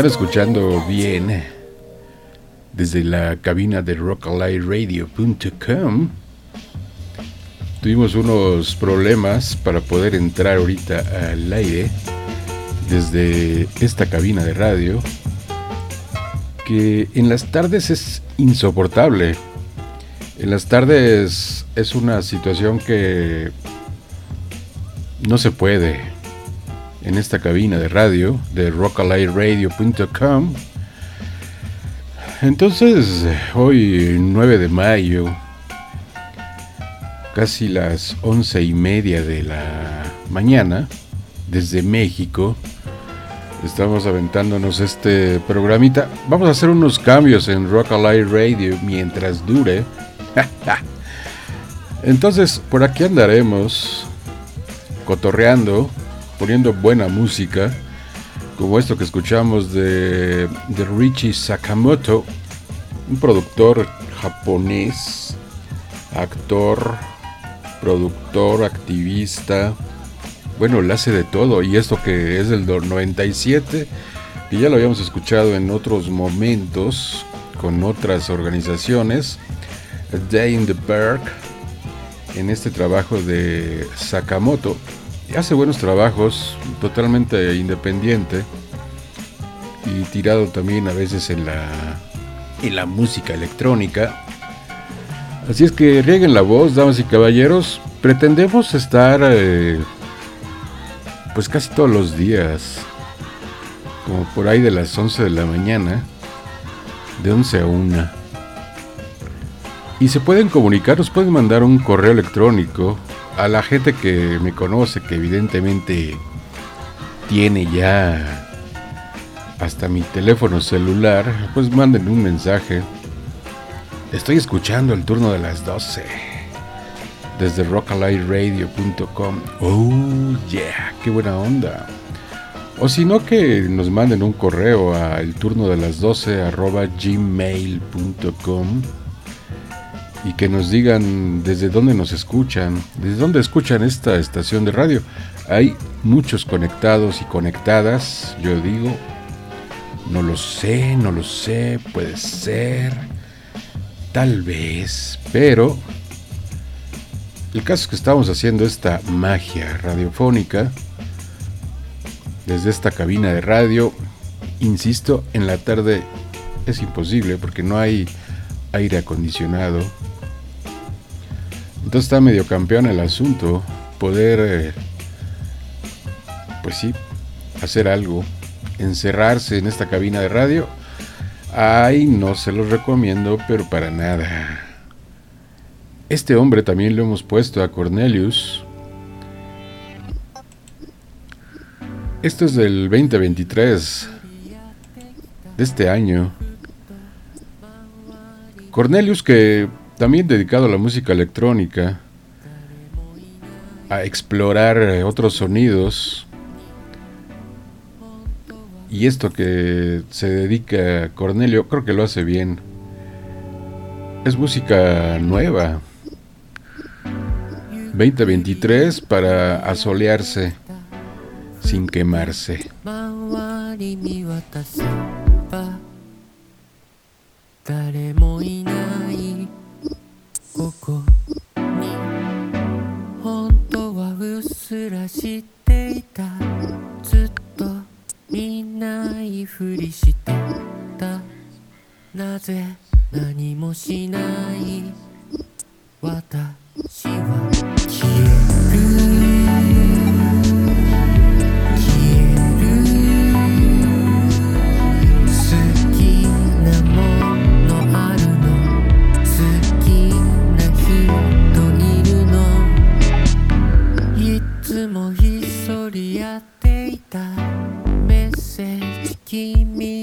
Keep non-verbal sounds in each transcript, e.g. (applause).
Están escuchando bien desde la cabina de rockalightradio.com. Tuvimos unos problemas para poder entrar ahorita al aire desde esta cabina de radio que en las tardes es insoportable. En las tardes es una situación que no se puede en esta cabina de radio de rockalightradio.com. Entonces, hoy 9 de mayo, casi las once y media de la mañana, desde México, estamos aventándonos este programita. Vamos a hacer unos cambios en Rock Radio mientras dure. (laughs) Entonces, por aquí andaremos cotorreando, poniendo buena música, como esto que escuchamos de, Richie Sakamoto, un productor japonés, actor, productor, activista, bueno, le hace de todo, y esto que es del 97, que ya lo habíamos escuchado en otros momentos con otras organizaciones, Day in the Park, en este trabajo de Sakamoto, hace buenos trabajos, totalmente independiente y tirado también a veces en la, en la música electrónica. Así es que rieguen la voz, damas y caballeros. Pretendemos estar eh, pues casi todos los días, como por ahí de las 11 de la mañana, de 11 a 1. Y se pueden comunicar, nos pueden mandar un correo electrónico a la gente que me conoce, que evidentemente tiene ya hasta mi teléfono celular, pues manden un mensaje. Estoy escuchando el turno de las 12 desde rockalightradio.com. Oh, yeah, qué buena onda. O si no, que nos manden un correo a el turno de las 12 arroba gmail.com y que nos digan desde dónde nos escuchan, desde dónde escuchan esta estación de radio. Hay muchos conectados y conectadas, yo digo, no lo sé, no lo sé, puede ser, tal vez, pero el caso es que estamos haciendo esta magia radiofónica desde esta cabina de radio. Insisto, en la tarde es imposible porque no hay aire acondicionado entonces está medio campeón el asunto, poder, eh, pues sí, hacer algo, encerrarse en esta cabina de radio. Ay, no se los recomiendo, pero para nada. Este hombre también lo hemos puesto a Cornelius. Esto es del 2023, de este año. Cornelius que también dedicado a la música electrónica, a explorar eh, otros sonidos. Y esto que se dedica Cornelio, creo que lo hace bien. Es música nueva. 2023 para asolearse sin quemarse. ここ。に本当はうっすら知っていた。ずっと見ないふりしてた。なぜ何もしない。私は。消え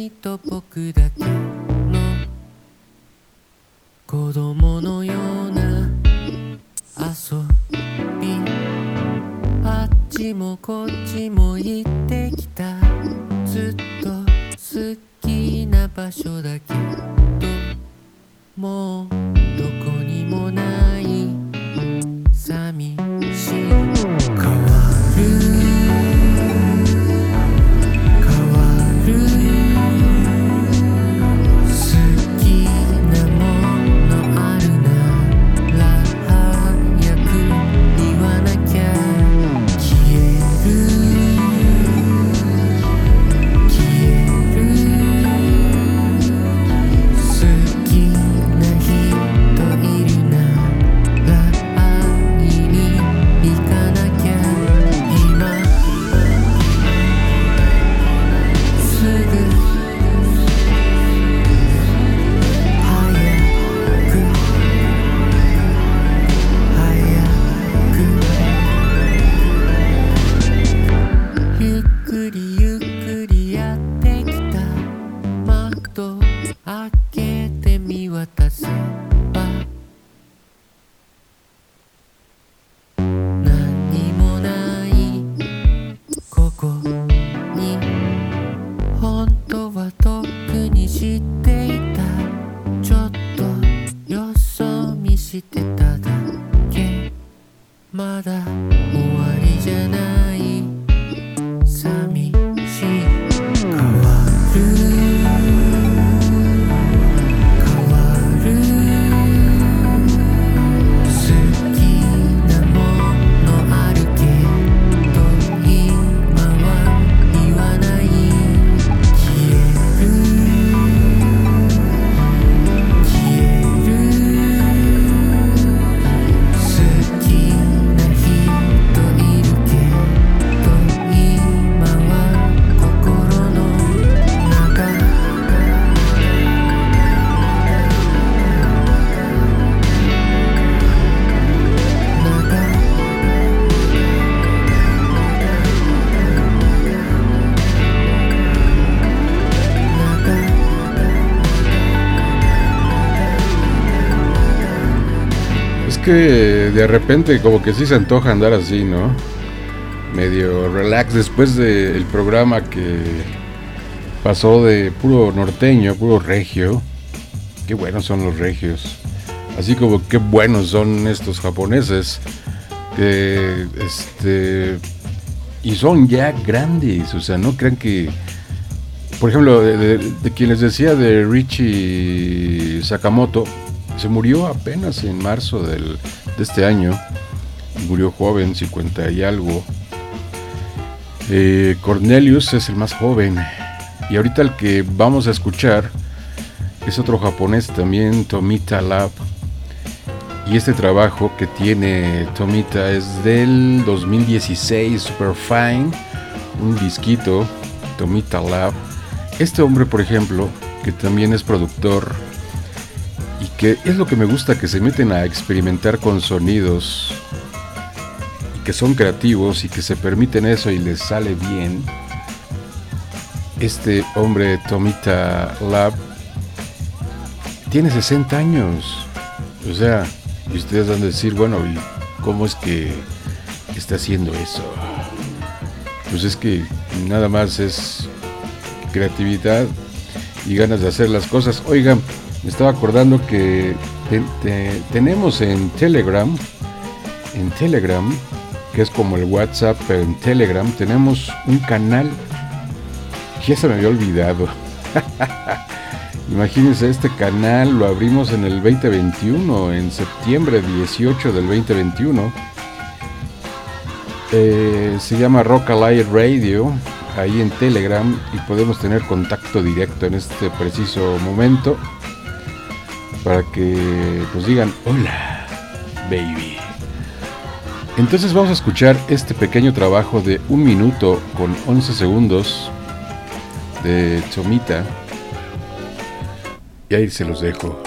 君と僕だけの子供のような遊び。あっちもこっちも行ってきた。ずっと好きな場所だけどもうどこにもない。寂 que de repente como que sí se antoja andar así, ¿no? Medio relax después del programa que pasó de puro norteño, puro regio. Qué buenos son los regios. Así como qué buenos son estos japoneses. Este y son ya grandes, o sea, no crean que por ejemplo, de, de quien les decía de Richie Sakamoto, se murió apenas en marzo del, de este año. Murió joven, 50 y algo. Eh, Cornelius es el más joven. Y ahorita el que vamos a escuchar es otro japonés también, Tomita Lab. Y este trabajo que tiene Tomita es del 2016, Super Fine, un disquito, Tomita Lab. Este hombre, por ejemplo, que también es productor, que es lo que me gusta, que se meten a experimentar con sonidos y que son creativos y que se permiten eso y les sale bien. Este hombre, Tomita Lab, tiene 60 años. O sea, y ustedes van a decir, bueno, ¿y cómo es que está haciendo eso? Pues es que nada más es creatividad y ganas de hacer las cosas. Oigan, me estaba acordando que tenemos en Telegram, en Telegram, que es como el WhatsApp, pero en Telegram tenemos un canal ya se me había olvidado. (laughs) Imagínense, este canal lo abrimos en el 2021, en septiembre 18 del 2021. Eh, se llama Rock Alive Radio, ahí en Telegram, y podemos tener contacto directo en este preciso momento para que nos digan hola, baby. Entonces vamos a escuchar este pequeño trabajo de un minuto con 11 segundos de Chomita. Y ahí se los dejo.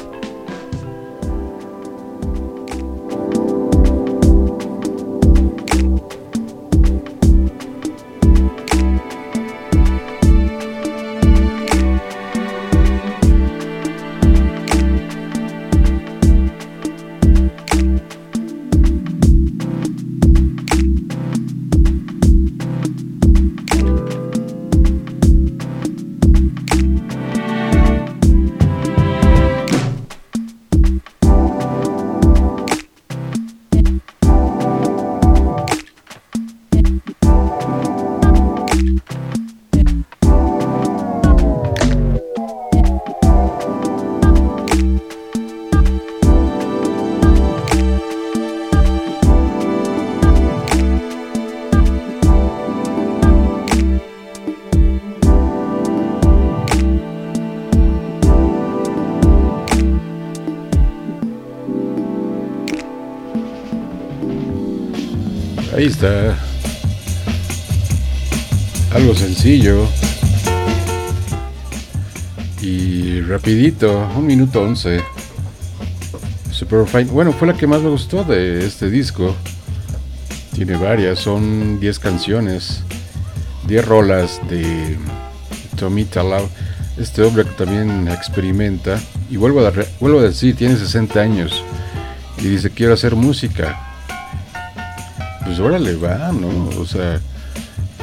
Está. Algo sencillo. Y rapidito, un minuto once. Super fine. Bueno, fue la que más me gustó de este disco. Tiene varias, son 10 canciones. 10 rolas de Tommy Talao, este hombre que también experimenta, y vuelvo a, vuelvo a decir, tiene 60 años, y dice, quiero hacer música. Pues órale, va, ¿no? O sea,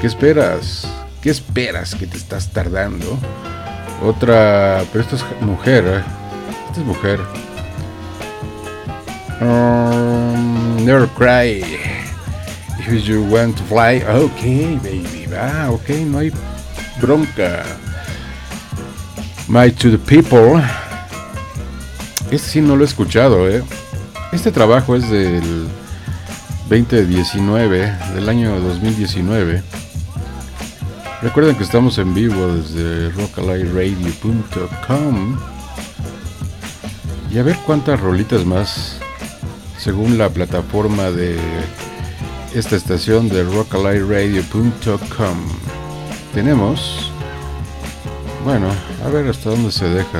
¿qué esperas? ¿Qué esperas que te estás tardando? Otra, pero esta es mujer, ¿eh? esta es mujer. Um, never cry. If you want to fly, ok, baby, va, ok, no hay bronca. My to the people. Este sí no lo he escuchado, ¿eh? Este trabajo es del 2019, del año 2019. Recuerden que estamos en vivo desde rockalightradio.com. Y a ver cuántas rolitas más, según la plataforma de esta estación de rockalightradio.com. Tenemos, bueno, a ver hasta dónde se deja.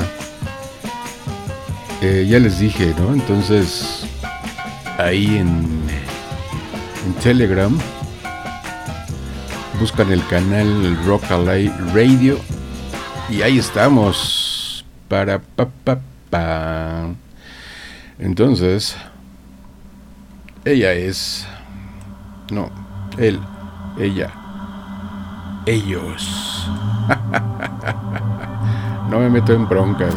Eh, ya les dije, ¿no? Entonces, ahí en, en Telegram. Buscan el canal Rock Radio. Y ahí estamos. Para pa, pa, pa. entonces ella es no él ella ellos. (laughs) No me meto en broncas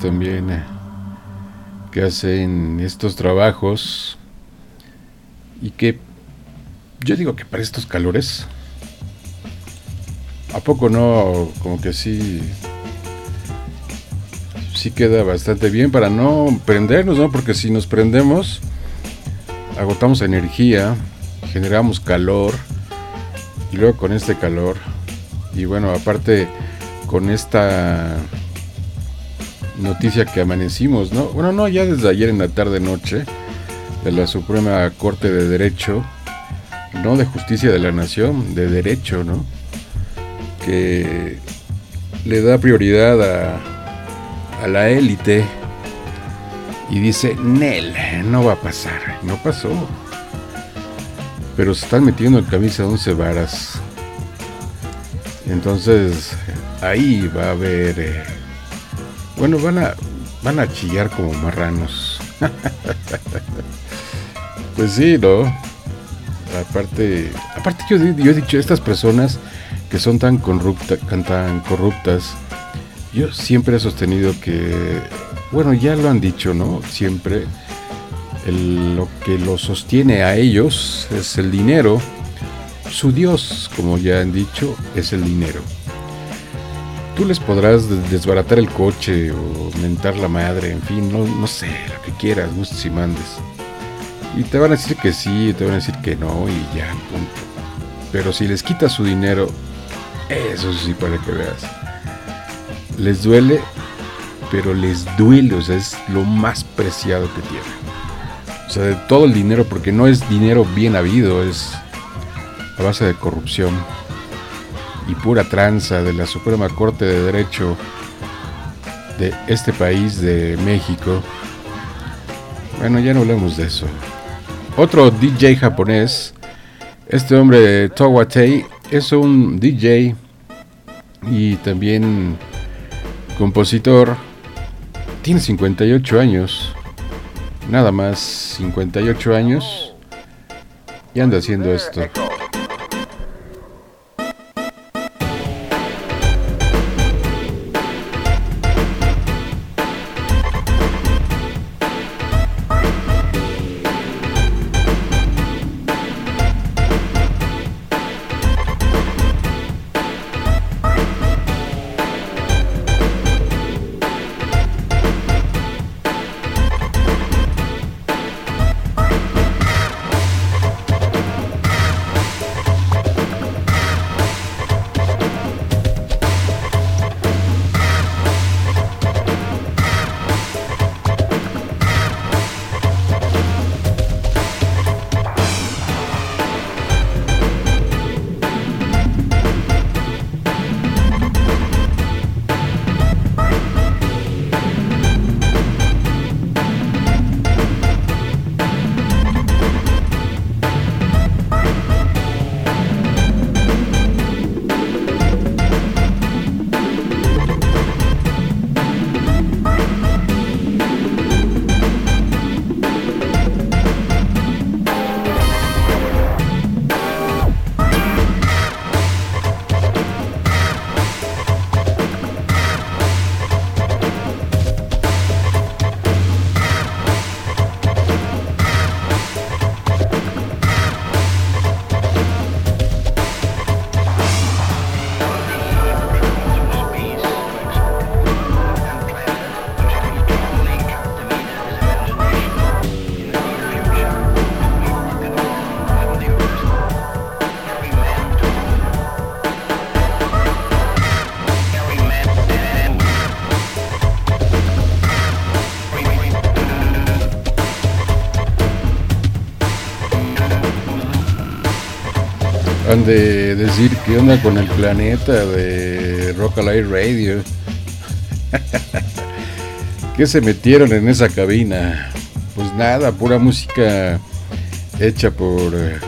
también eh, que hacen estos trabajos y que yo digo que para estos calores, ¿a poco no? Como que sí, sí queda bastante bien para no prendernos, ¿no? Porque si nos prendemos, agotamos energía, generamos calor y luego con este calor y bueno, aparte con esta noticia que amanecimos, ¿no? Bueno, no, ya desde ayer en la tarde noche de la Suprema Corte de Derecho, no de Justicia de la Nación, de Derecho, ¿no? Que le da prioridad a, a la élite y dice, Nel, no va a pasar, no pasó. Pero se están metiendo en camisa de once varas. Entonces, ahí va a haber... Eh, bueno, van a, van a chillar como marranos. (laughs) pues sí, ¿no? Aparte, aparte yo, yo he dicho, estas personas que son tan, corrupta, tan corruptas, yo siempre he sostenido que, bueno, ya lo han dicho, ¿no? Siempre lo que lo sostiene a ellos es el dinero. Su Dios, como ya han dicho, es el dinero. Tú les podrás desbaratar el coche o mentar la madre, en fin, no, no sé, lo que quieras, gustes y mandes. Y te van a decir que sí, te van a decir que no y ya, punto. Pero si les quitas su dinero, eso sí para que veas. Les duele, pero les duele, o sea, es lo más preciado que tienen. O sea, de todo el dinero, porque no es dinero bien habido, es a base de corrupción pura tranza de la Suprema Corte de Derecho de este país, de México. Bueno, ya no hablemos de eso. Otro DJ japonés, este hombre Towatei, es un DJ y también compositor. Tiene 58 años, nada más 58 años, y anda haciendo esto. Decir qué onda con el planeta de Rock Alive Radio. (laughs) ¿Qué se metieron en esa cabina? Pues nada, pura música hecha por eh,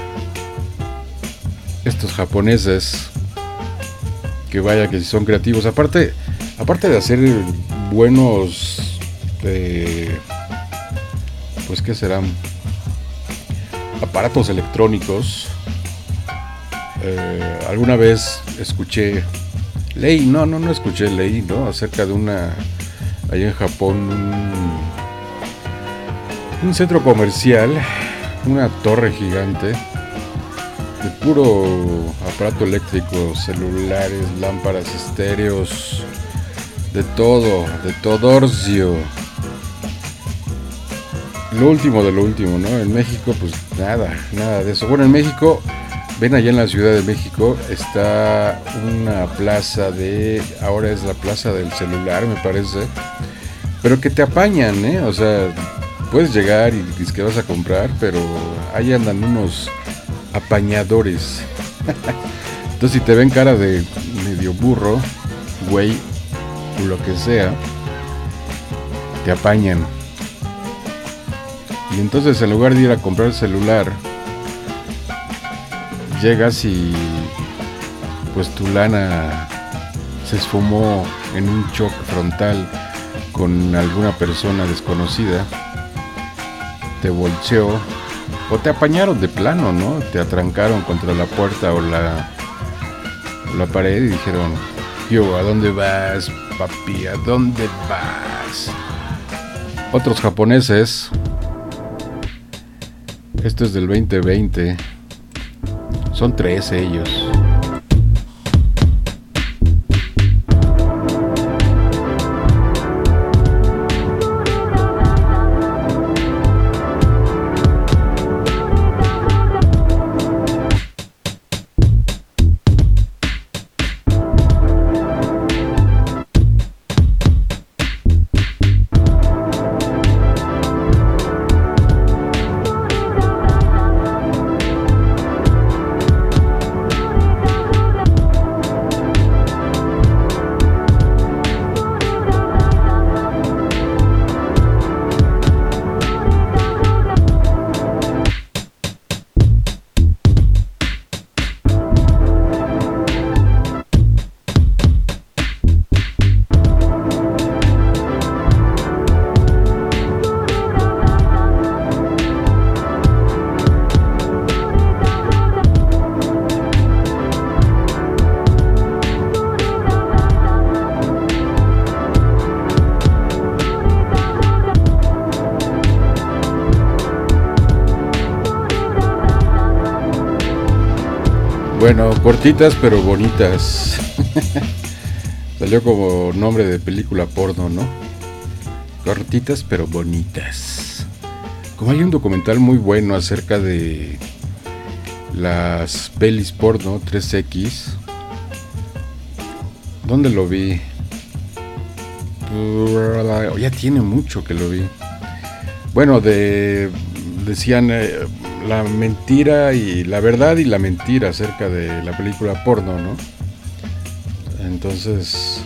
estos japoneses. Que vaya que son creativos. Aparte, aparte de hacer buenos, eh, pues qué serán, aparatos electrónicos alguna vez escuché, leí, no, no, no escuché, leí, ¿no? Acerca de una, allá en Japón, un, centro comercial, una torre gigante de puro aparato eléctrico, celulares, lámparas, estéreos, de todo, de todorcio. Lo último de lo último, ¿no? En México, pues nada, nada de eso. Bueno, en México ven allá en la Ciudad de México, está una plaza de, ahora es la plaza del celular, me parece, pero que te apañan, ¿eh? O sea, puedes llegar y dices que vas a comprar, pero ahí andan unos apañadores. (laughs) Entonces, si te ven cara de medio burro, güey, o lo que sea, te apañan. Y entonces, en lugar de ir a comprar el celular, llegas y pues tu lana se esfumó en un choque frontal con alguna persona desconocida, te bolcheó o te apañaron de plano, ¿no? Te atrancaron contra la puerta o la, la pared y dijeron, yo, ¿a dónde vas, papi? ¿A dónde vas? Otros japoneses, esto es del 2020, son tres ellos. Bueno, cortitas pero bonitas. (laughs) Salió como nombre de película porno, ¿no? Cortitas pero bonitas. Como hay un documental muy bueno acerca de las pelis porno 3X. ¿Dónde lo vi? Ya tiene mucho que lo vi. Bueno, de decían eh, la mentira y la verdad y la mentira acerca de la película porno, ¿no? Entonces,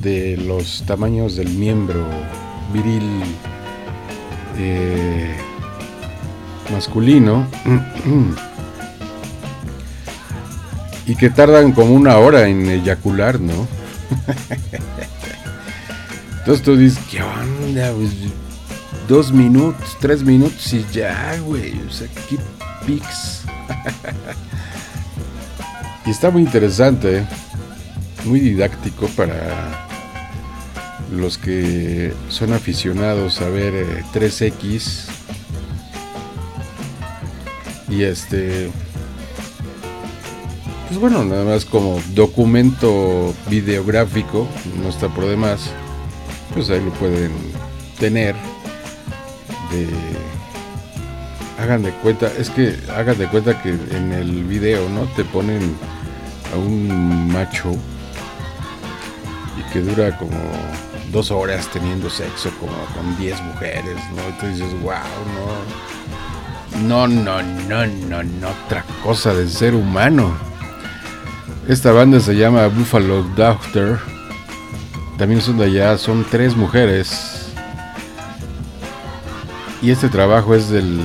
de los tamaños del miembro viril eh, masculino (clears throat) y que tardan como una hora en eyacular, ¿no? (laughs) Entonces tú dices, ¿qué onda? Dos minutos, tres minutos y ya, güey. O sea, qué pics. (laughs) y está muy interesante, muy didáctico para los que son aficionados a ver 3X. Eh, y este. Pues bueno, nada más como documento videográfico, no está por demás. Pues ahí lo pueden tener hagan de cuenta, es que hagan de cuenta que en el video, ¿no? Te ponen a un macho y que dura como dos horas teniendo sexo como con 10 mujeres, ¿no? Y tú dices, wow, no. No, no, no, no, no, otra cosa de ser humano. Esta banda se llama Buffalo Doctor. También son de allá, son tres mujeres y este trabajo es del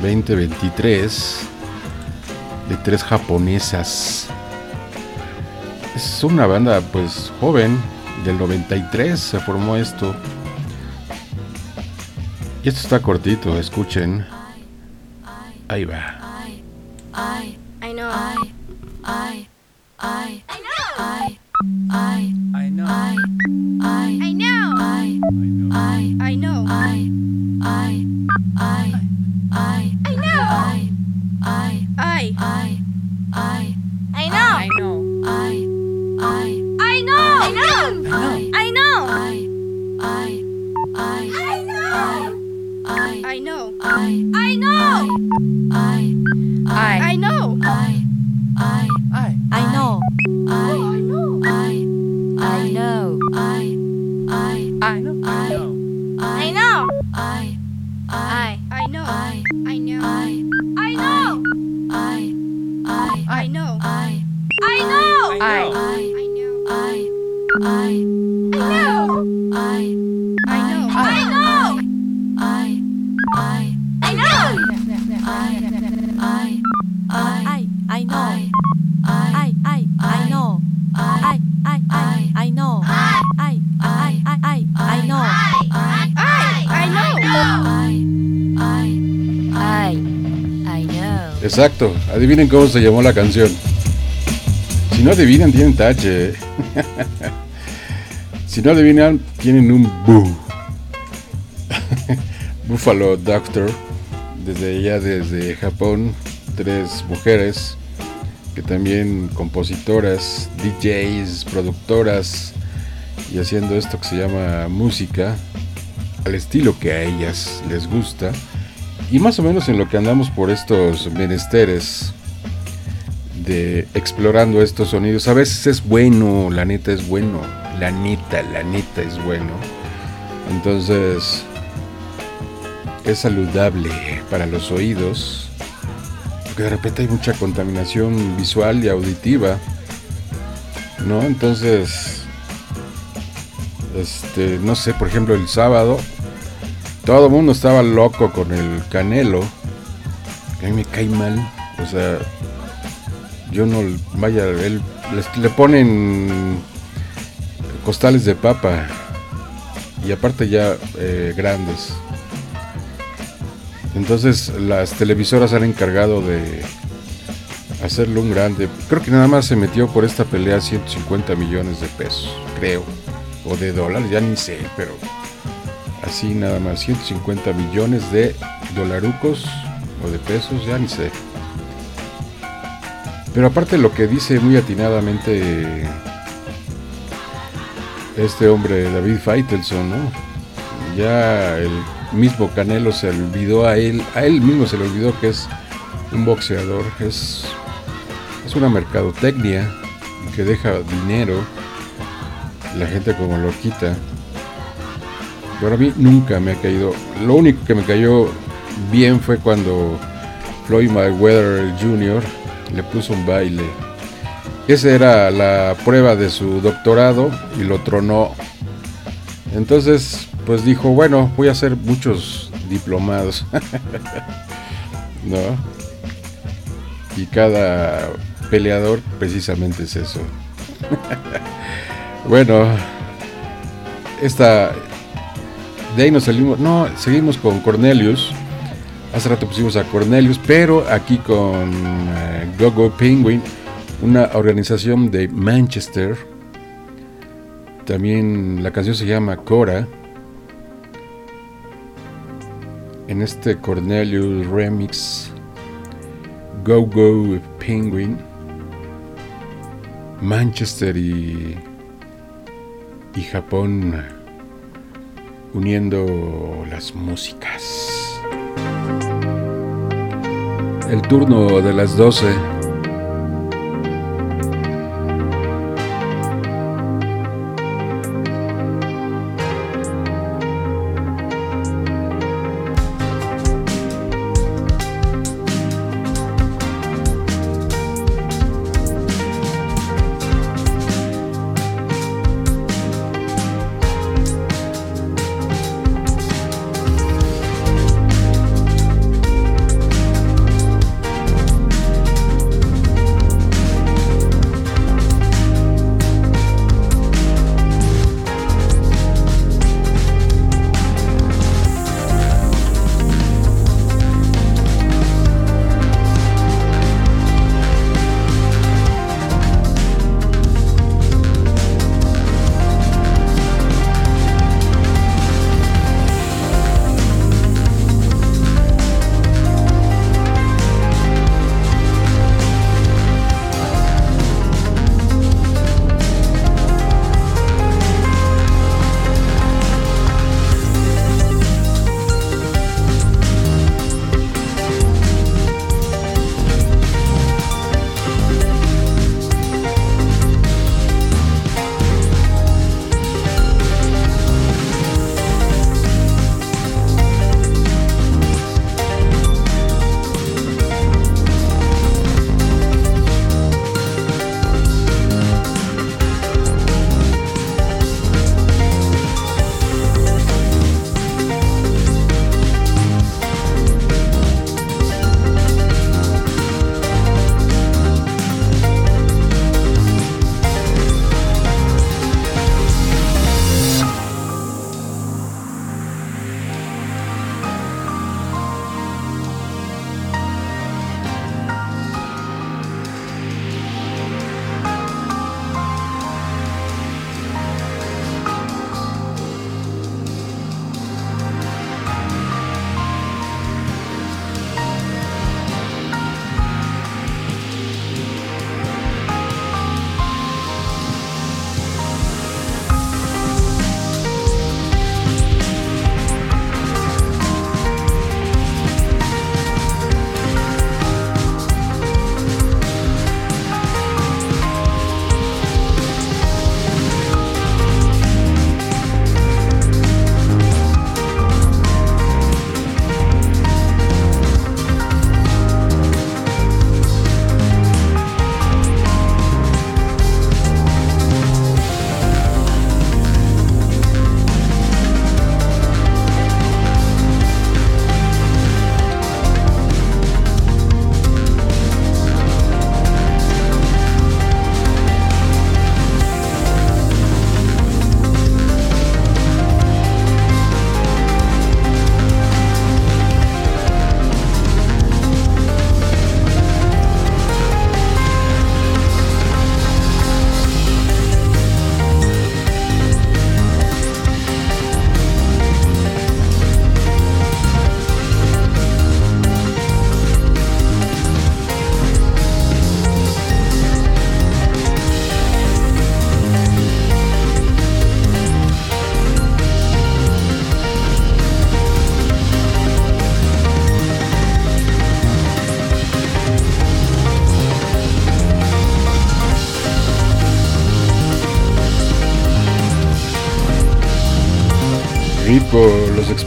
2023 eh, de tres japonesas. Es una banda pues joven, del 93 se formó esto. Y esto está cortito, escuchen. Ahí va. I know. I, I, I know. I, I know. I, I, I adivinen cómo se llamó la canción. Si no adivinan, tienen tache. (laughs) si no adivinan, tienen un boo. (laughs) Buffalo Doctor, desde allá, desde Japón, tres mujeres que también compositoras, DJs, productoras y haciendo esto que se llama música al estilo que a ellas les gusta y más o menos en lo que andamos por estos menesteres de explorando estos sonidos. A veces es bueno, la neta es bueno, la neta, la neta es bueno. Entonces es saludable para los oídos, porque de repente hay mucha contaminación visual y auditiva, ¿no? Entonces, este, no sé, por ejemplo, el sábado todo el mundo estaba loco con el canelo. A mí me cae mal. O sea, yo no. Vaya, él, le ponen costales de papa. Y aparte ya eh, grandes. Entonces las televisoras han encargado de hacerlo un grande. Creo que nada más se metió por esta pelea 150 millones de pesos, creo. O de dólares, ya ni sé, pero así nada más 150 millones de dolarucos o de pesos, ya ni sé. Pero aparte lo que dice muy atinadamente este hombre David Faitelson, ¿no? Ya el mismo Canelo se olvidó a él, a él mismo se le olvidó que es un boxeador, es, es una mercadotecnia que deja dinero, la gente como lo quita. Pero a mí nunca me ha caído. Lo único que me cayó bien fue cuando Floyd Mayweather Jr. le puso un baile. Esa era la prueba de su doctorado y lo tronó. Entonces, pues dijo, bueno, voy a hacer muchos diplomados. (laughs) ¿No? Y cada peleador precisamente es eso. (laughs) bueno, esta de ahí nos salimos, no, seguimos con Cornelius. Hace rato pusimos a Cornelius, pero aquí con uh, Gogo Penguin, una organización de Manchester. También la canción se llama Cora. En este Cornelius remix, Go Go Penguin, Manchester y, y Japón uniendo las músicas. El turno de las 12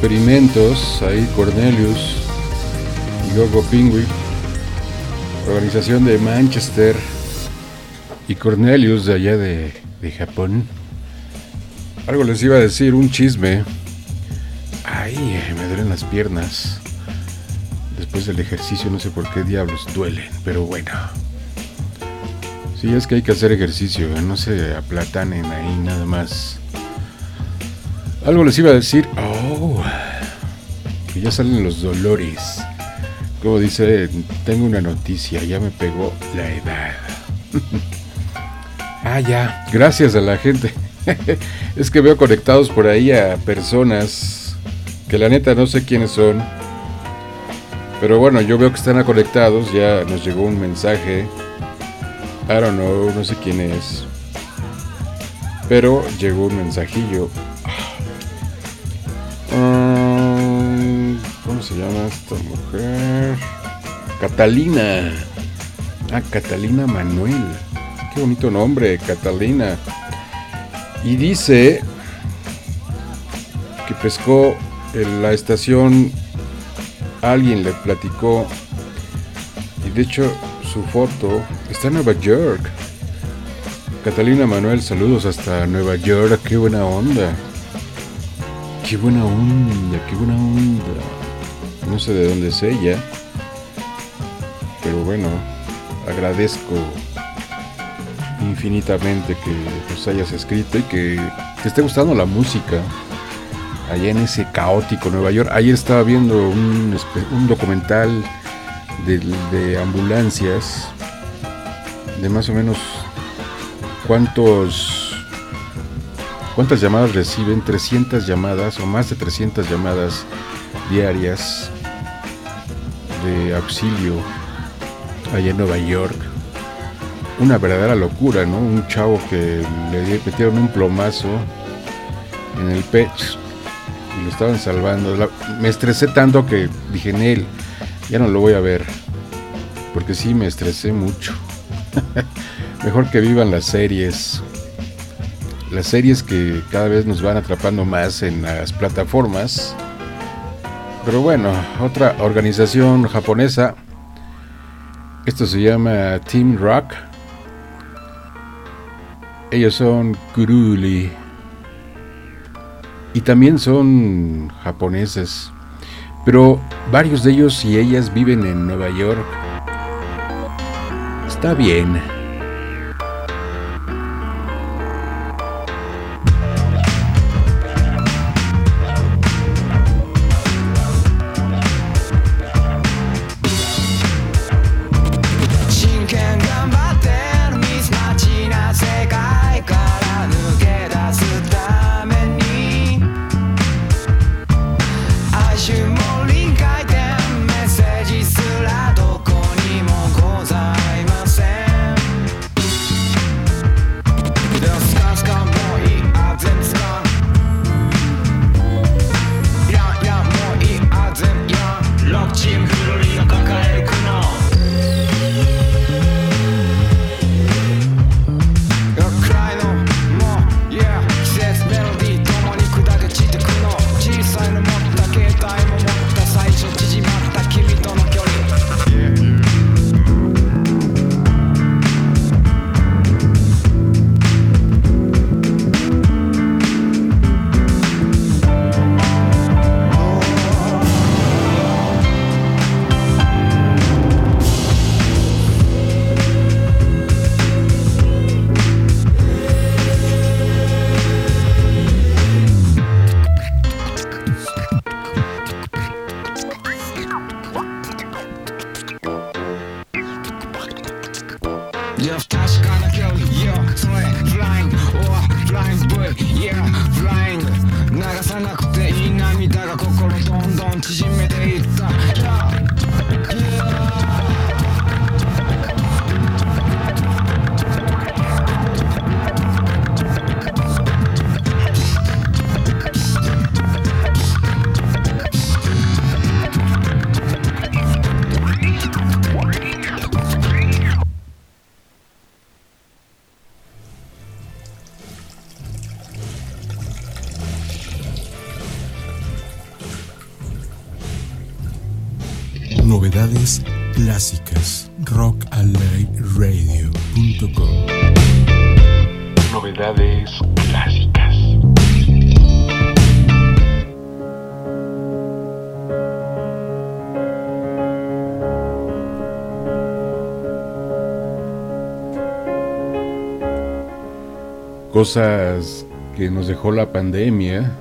experimentos, ahí Cornelius y Gogo Penguin, organización de Manchester y Cornelius de allá de, de Japón. Algo les iba a decir, un chisme. Ay, me duelen las piernas. Después del ejercicio no sé por qué diablos duelen, pero bueno. Sí, es que hay que hacer ejercicio, no se aplatanen ahí nada más. Algo les iba a decir. Oh, que ya salen los dolores. Como dice, tengo una noticia, ya me pegó la edad. (laughs) ah, ya, gracias a la gente. (laughs) es que veo conectados por ahí a personas que la neta no sé quiénes son. Pero bueno, yo veo que están conectados, ya nos llegó un mensaje. I don't know, no sé quién es. Pero llegó un mensajillo llama esta mujer? Catalina. Ah, Catalina Manuel. Qué bonito nombre, Catalina. Y dice que pescó en la estación. Alguien le platicó. Y de hecho, su foto está en Nueva York. Catalina Manuel, saludos hasta Nueva York. Qué buena onda. Qué buena onda, qué buena onda. No sé de dónde es ella. Pero bueno, agradezco infinitamente que nos hayas escrito y que te esté gustando la música allá en ese caótico Nueva York. Ayer estaba viendo un, documental de, de, ambulancias, de más o menos cuántos ¿Cuántas llamadas reciben? 300 llamadas o más de 300 llamadas diarias de auxilio allá en Nueva York. Una verdadera locura, ¿no? Un chavo que le metieron un plomazo en el pecho y lo estaban salvando. me estresé tanto que dije en él, ya no lo voy a ver, porque sí me estresé mucho. (laughs) Mejor que vivan las series las series que cada vez nos van atrapando más en las plataformas. Pero bueno, otra organización japonesa. Esto se llama Team Rock. Ellos son Kuruli. Y también son japoneses. Pero varios de ellos y ellas viven en Nueva York. Está bien. Cosas que nos dejó la pandemia.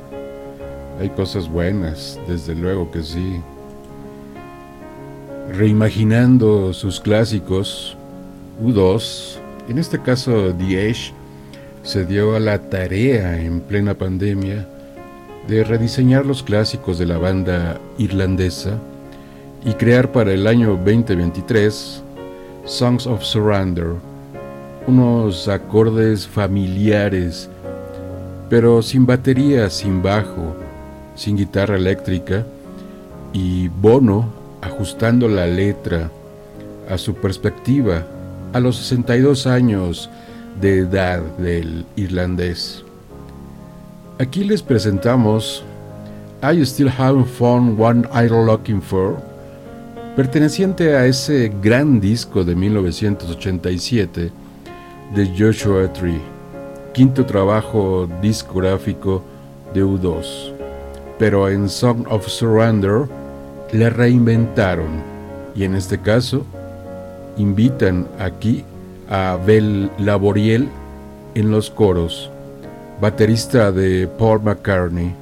Hay cosas buenas, desde luego que sí reimaginando sus clásicos, U2, en este caso The se dio a la tarea en plena pandemia de rediseñar los clásicos de la banda irlandesa y crear para el año 2023 Songs of Surrender, unos acordes familiares, pero sin batería, sin bajo, sin guitarra eléctrica, y Bono ajustando la letra a su perspectiva a los 62 años de edad del irlandés. Aquí les presentamos I Still Haven't Found One I'm Looking For, perteneciente a ese gran disco de 1987 de Joshua Tree, quinto trabajo discográfico de U2. Pero en Song of Surrender, la reinventaron y en este caso invitan aquí a Abel Laboriel en los coros, baterista de Paul McCartney.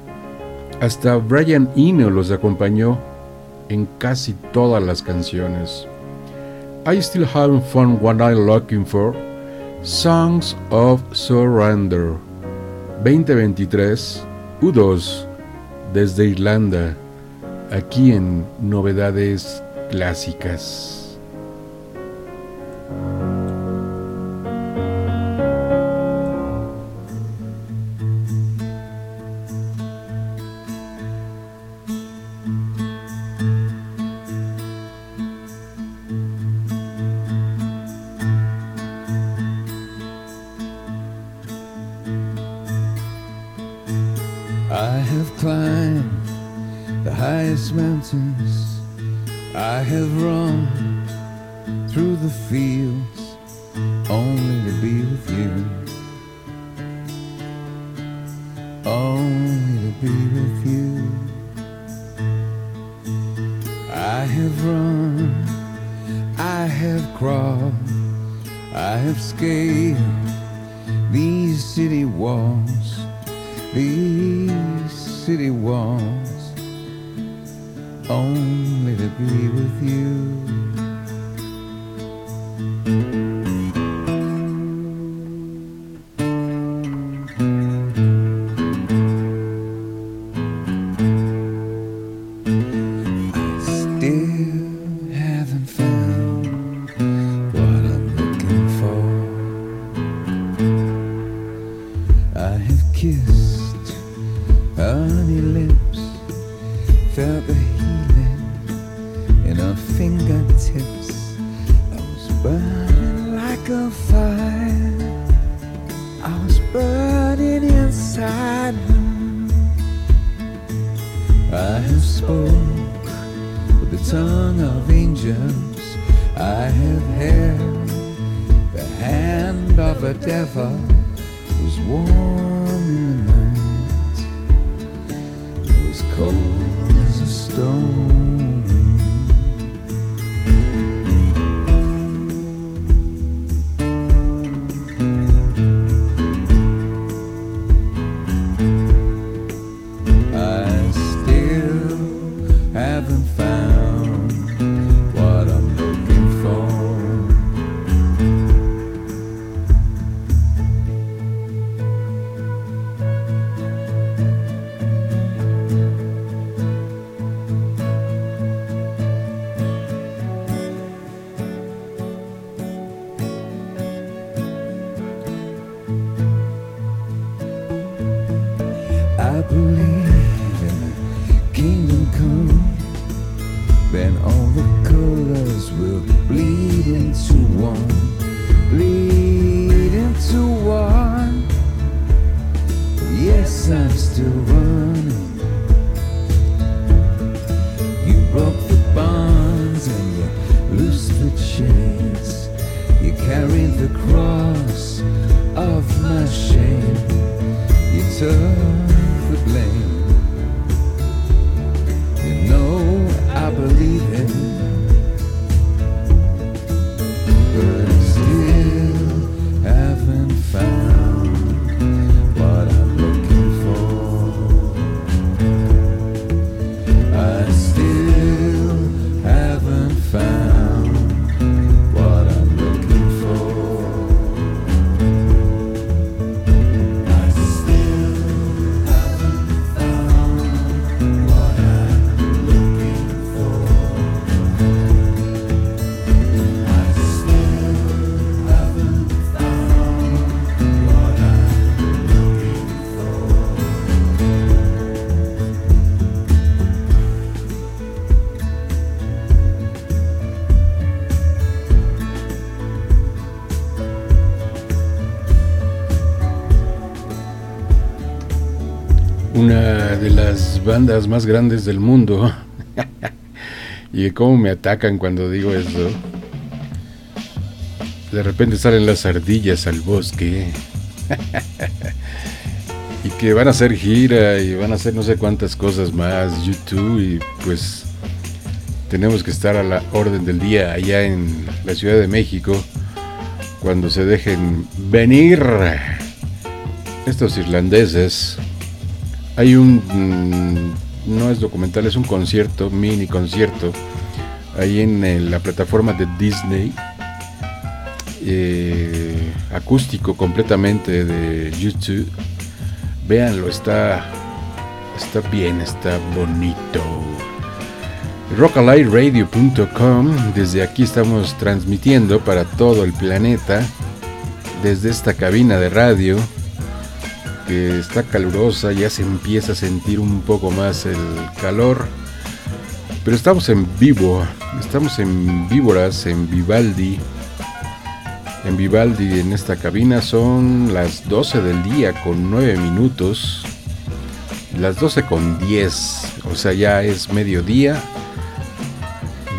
Hasta Brian Eno los acompañó en casi todas las canciones. I Still Haven't Found What I'm Looking For, Songs of Surrender, 2023, U2, desde Irlanda aquí en Novedades Clásicas. I have climbed the highest mountains. I have run through the fields only to be with you. Only to be with you. I have run, I have crawled, I have scaled these city walls, these city walls only to be with you. Una de las bandas más grandes del mundo. (laughs) y cómo me atacan cuando digo eso. De repente salen las ardillas al bosque. (laughs) y que van a hacer gira y van a hacer no sé cuántas cosas más, YouTube y pues tenemos que estar a la orden del día allá en la Ciudad de México cuando se dejen venir estos irlandeses. Hay un, mm, no es documental, es un concierto, mini concierto, ahí en, eh, la plataforma de Disney, eh, acústico completamente de YouTube. Véanlo, está, está bien, está bonito. Rockalighteradio.com, desde aquí estamos transmitiendo para todo el planeta, desde esta cabina de radio que está calurosa, ya se empieza a sentir un poco más el calor. Pero estamos en vivo, estamos en Víboras, en Vivaldi. En Vivaldi, en esta cabina, son las 12 del día con 9 minutos. Las 12 con 10, o sea, ya es mediodía.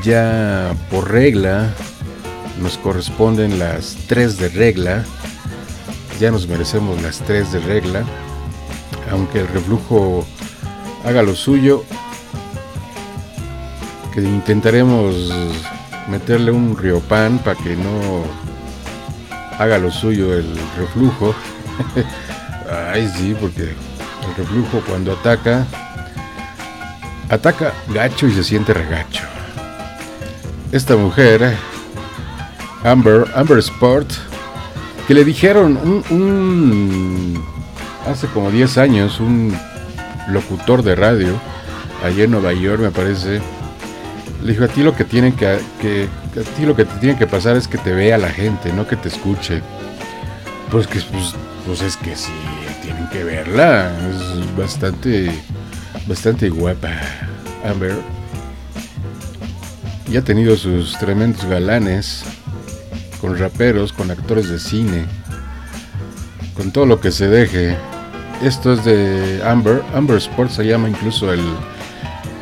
Ya por regla nos corresponden las 3 de regla ya nos merecemos las tres de regla. Aunque el reflujo haga lo suyo, que intentaremos meterle un riopan para que no haga lo suyo el reflujo. (laughs) Ay, sí, porque el reflujo cuando ataca, ataca gacho y se siente regacho. Esta mujer, Amber, Amber Sport, que le dijeron un, hace como 10 años un locutor de radio allá en Nueva York me parece le dijo a ti lo que tiene que, que- a ti lo que te tiene que pasar es que te vea la gente no que te escuche pues que pues, pues es que sí tienen que verla es bastante bastante guapa Amber. Y ha tenido sus tremendos galanes con raperos, con actores de cine, con todo lo que se deje. Esto es de Amber, Amber Sports se llama incluso el,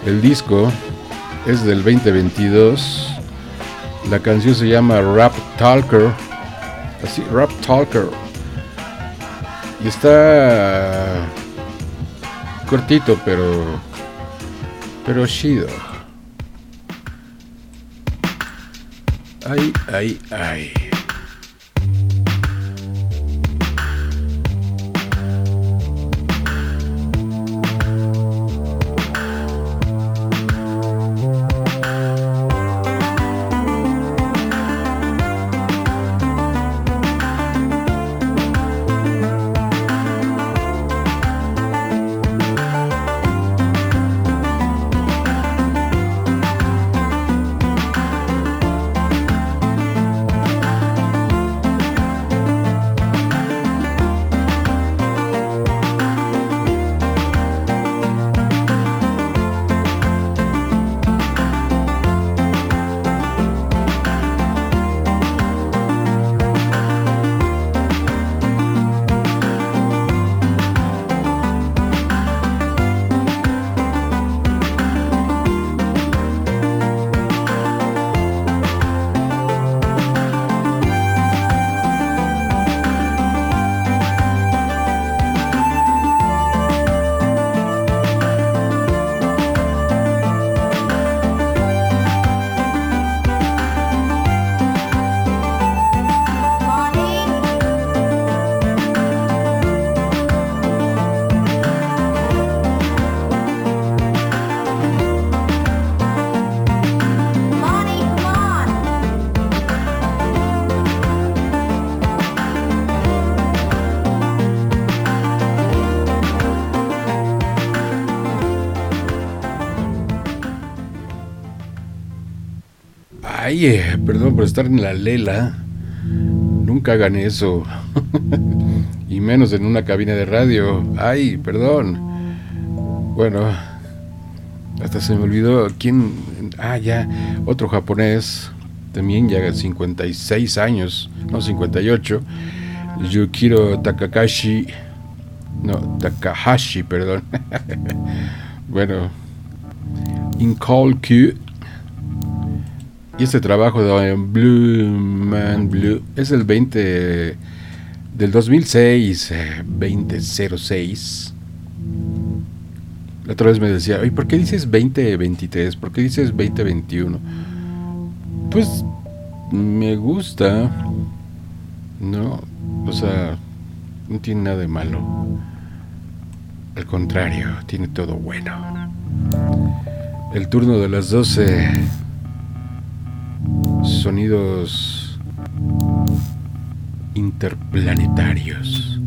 el disco, es del 2022. La canción se llama Rap Talker, así, Rap Talker. Y está cortito, pero, pero chido. Ay, ay, ay. Perdón por estar en la lela. Nunca hagan eso. (laughs) y menos en una cabina de radio. Ay, perdón. Bueno, hasta se me olvidó quién. Ah, ya, otro japonés. También ya 56 años, no 58. Yukiro Takakashi. No, Takahashi, perdón. (laughs) bueno, In Call Q. Y este trabajo de Blue Man Blue es el 20 del 2006, 2006. La otra vez me decía, ¿y por qué dices 2023? ¿Por qué dices 2021? Pues me gusta, ¿no? O sea, no tiene nada de malo. Al contrario, tiene todo bueno. El turno de las 12. Sonidos interplanetarios.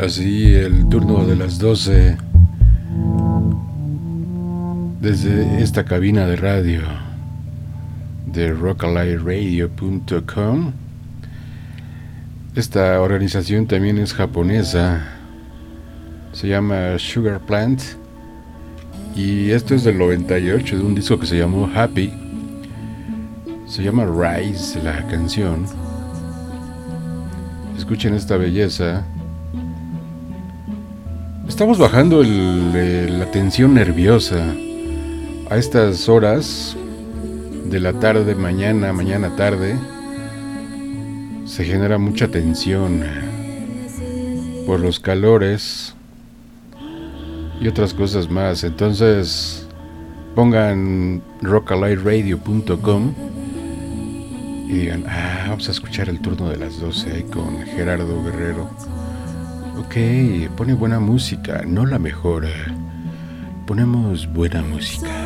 Así el turno de las 12 desde esta cabina de radio de rockalightradio.com. Esta organización también es japonesa. Se llama Sugar Plant. Y esto es del 98, de un disco que se llamó Happy. Se llama Rise la canción. Escuchen esta belleza. Estamos bajando la tensión nerviosa a estas horas de la tarde, mañana, mañana tarde, se genera mucha tensión por los calores y otras cosas más. Entonces, pongan rockalightradio.com y digan, ah, vamos a escuchar el turno de las 12 ahí con Gerardo Guerrero. Ok, pone buena música, no la mejor. Ponemos buena música.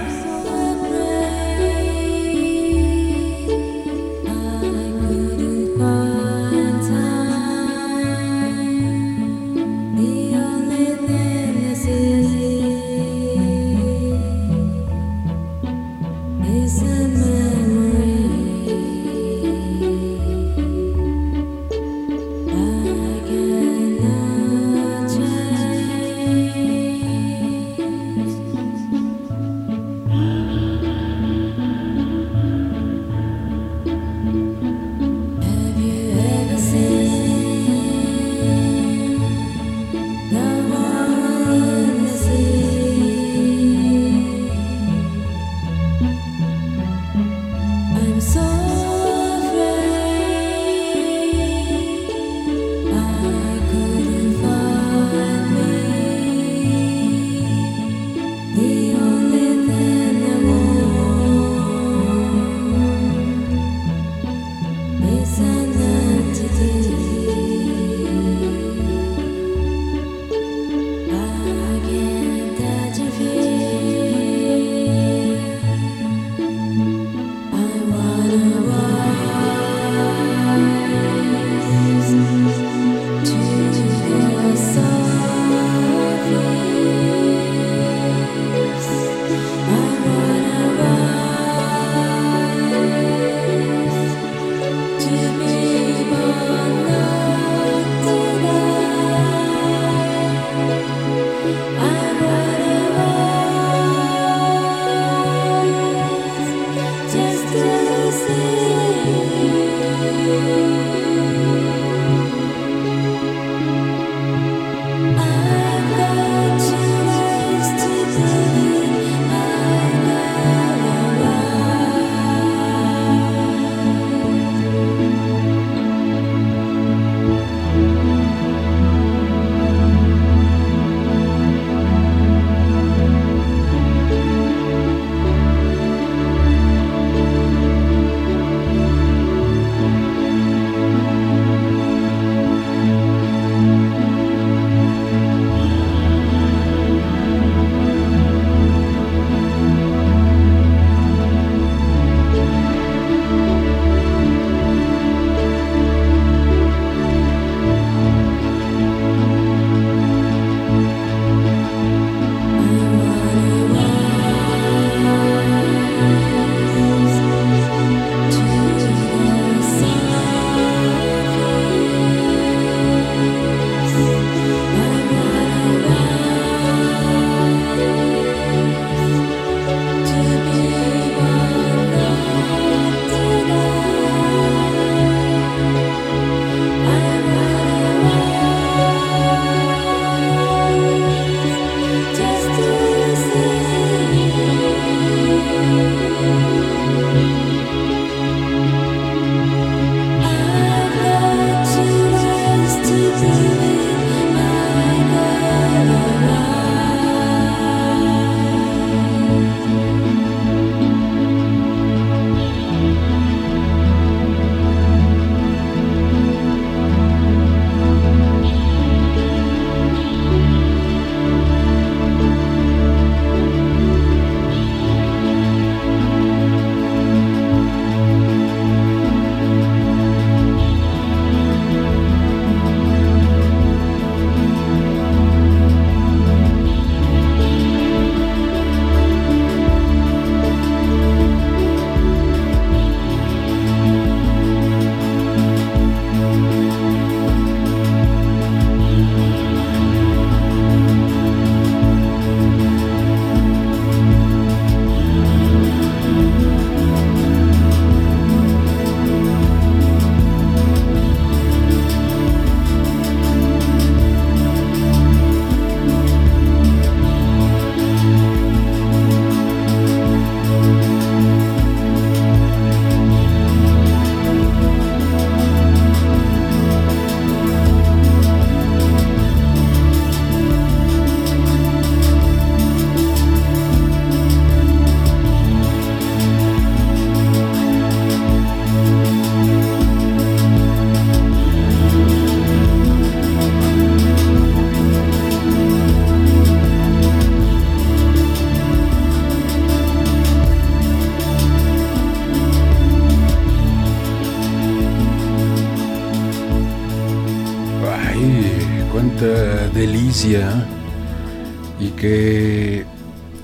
Y que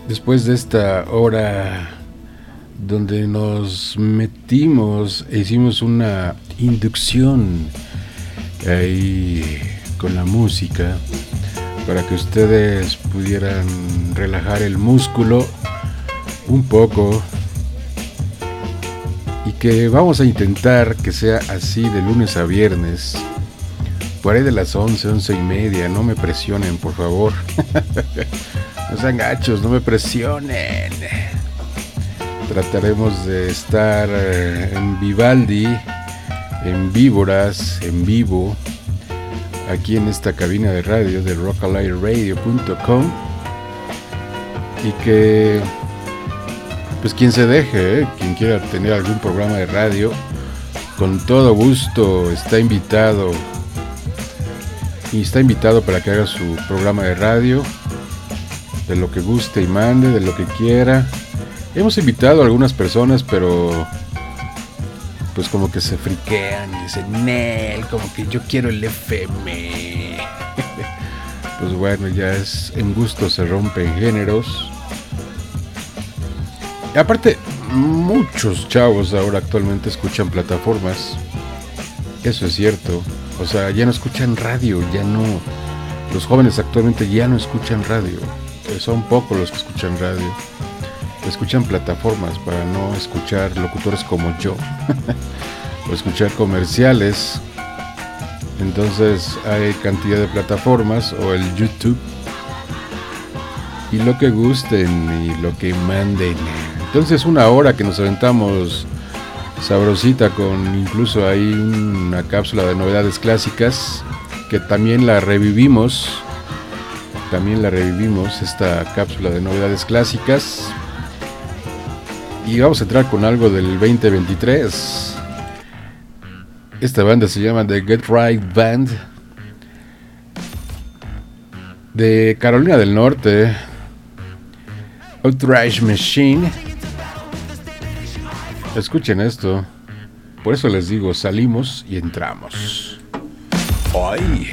después de esta hora donde nos metimos e hicimos una inducción ahí con la música para que ustedes pudieran relajar el músculo un poco y que vamos a intentar que sea así de lunes a viernes por ahí de las 11, 11 y media, no me presionen por favor (laughs) no sean gachos, no me presionen trataremos de estar eh, en Vivaldi en víboras, en vivo, aquí en esta cabina de radio de rockalightradio.com y que pues quien se deje, ¿eh? quien quiera tener algún programa de radio, con todo gusto está invitado y está invitado para que haga su programa de radio de lo que guste y mande, de lo que quiera. Hemos invitado a algunas personas, pero pues como que se friquean y dicen, Nel, como que yo quiero el FM. (laughs) pues bueno, ya es en gusto se rompen géneros. Y aparte, muchos chavos ahora actualmente escuchan plataformas. Eso es cierto. O sea, ya no escuchan radio, ya no. Los jóvenes actualmente ya no escuchan radio. Son pocos los que escuchan radio escuchan plataformas para no escuchar locutores como yo (laughs) o escuchar comerciales. Entonces hay cantidad de plataformas o el YouTube y lo que gusten y lo que manden. Entonces una hora que nos aventamos sabrosita con incluso hay una cápsula de novedades clásicas que también la revivimos. También la revivimos esta cápsula de novedades clásicas y vamos a entrar con algo del 2023. Esta banda se llama The Get Right Band. De Carolina del Norte. Outrage Machine. Escuchen esto. Por eso les digo, salimos y entramos. ¡Ay!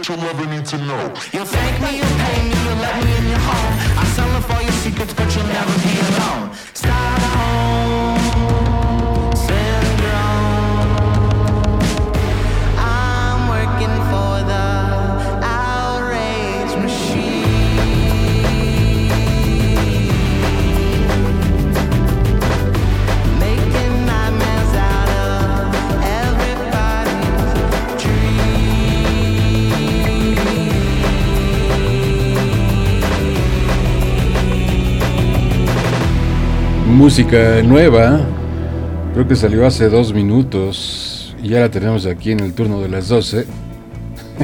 That you'll never need to know. You'll thank me, Música nueva, creo que salió hace dos minutos y ya la tenemos aquí en el turno de las 12.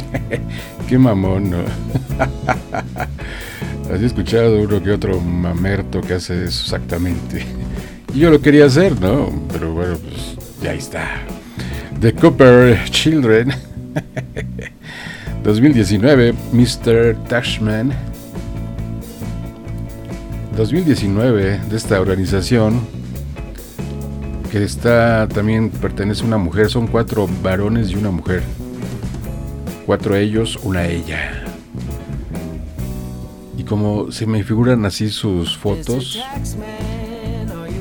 (laughs) Qué mamón, ¿no? (laughs) He escuchado uno que otro mamerto que hace exactamente. Y yo lo quería hacer, ¿no? Pero bueno, pues ya está. The Cooper Children 2019, Mr. Tashman 2019 de esta organización que está también pertenece a una mujer, son cuatro varones y una mujer. Cuatro ellos, una ella. Y como se me figuran así sus fotos,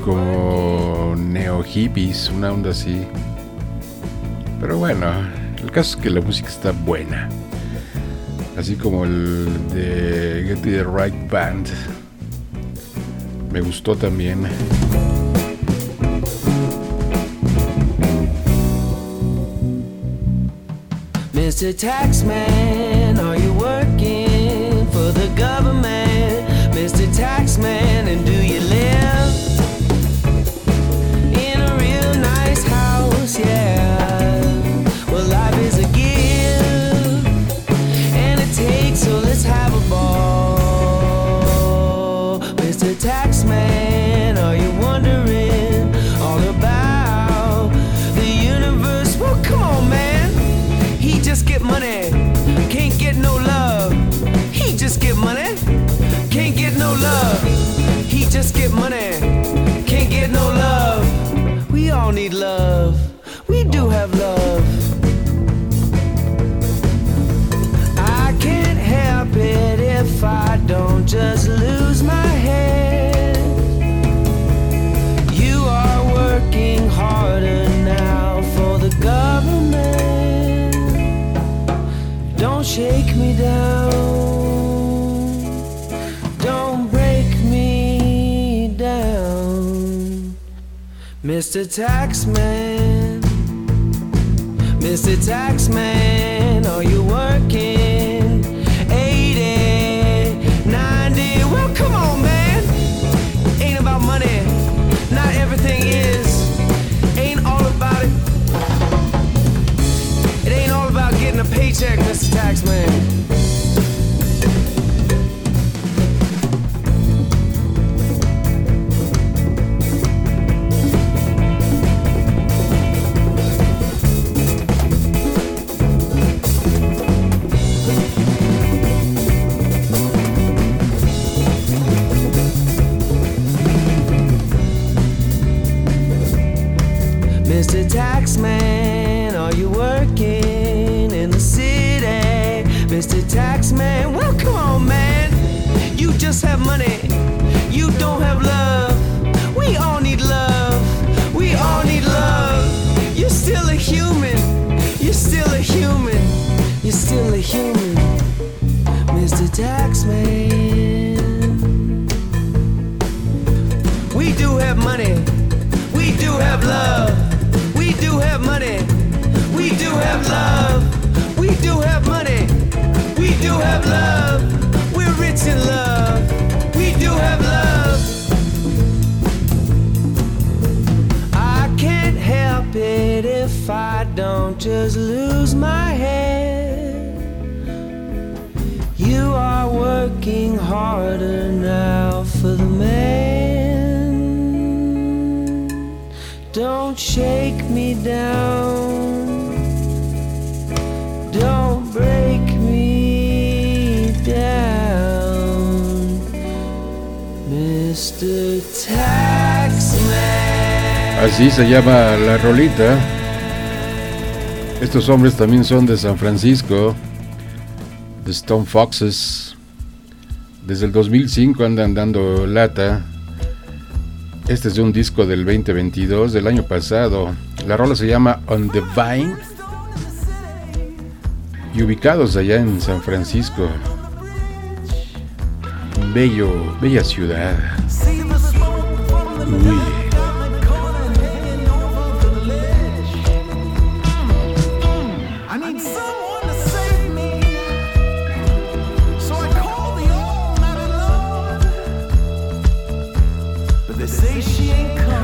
como neo hippies, una onda así. Pero bueno, el caso es que la música está buena. Así como el de Get the Right Band. Me gustó también. Mr. Taxman, are you working for the government? Mr. Taxman, and do you just get money, can't get no love. We all need love, we do have love. I can't help it if I don't just lose Mr. Taxman. Mr. Taxman, are you working? 80, 90. Well, come on, man. Ain't about money. Not everything is. Ain't all about it. It ain't all about getting a paycheck, Mr. Taxman. Just have money, you don't have love. We all need love, we all need love. You're still a human, you're still a human, you're still a human. Mr. Taxman. We do have money. We do have love. We do have money. We do have love. Así se llama la rolita. Estos hombres también son de San Francisco, de Stone Foxes. Desde el 2005 andan dando lata. Este es de un disco del 2022, del año pasado. La rola se llama On the Vine. Y ubicados allá en San Francisco. Bello, bella ciudad. Uy. They say she ain't coming.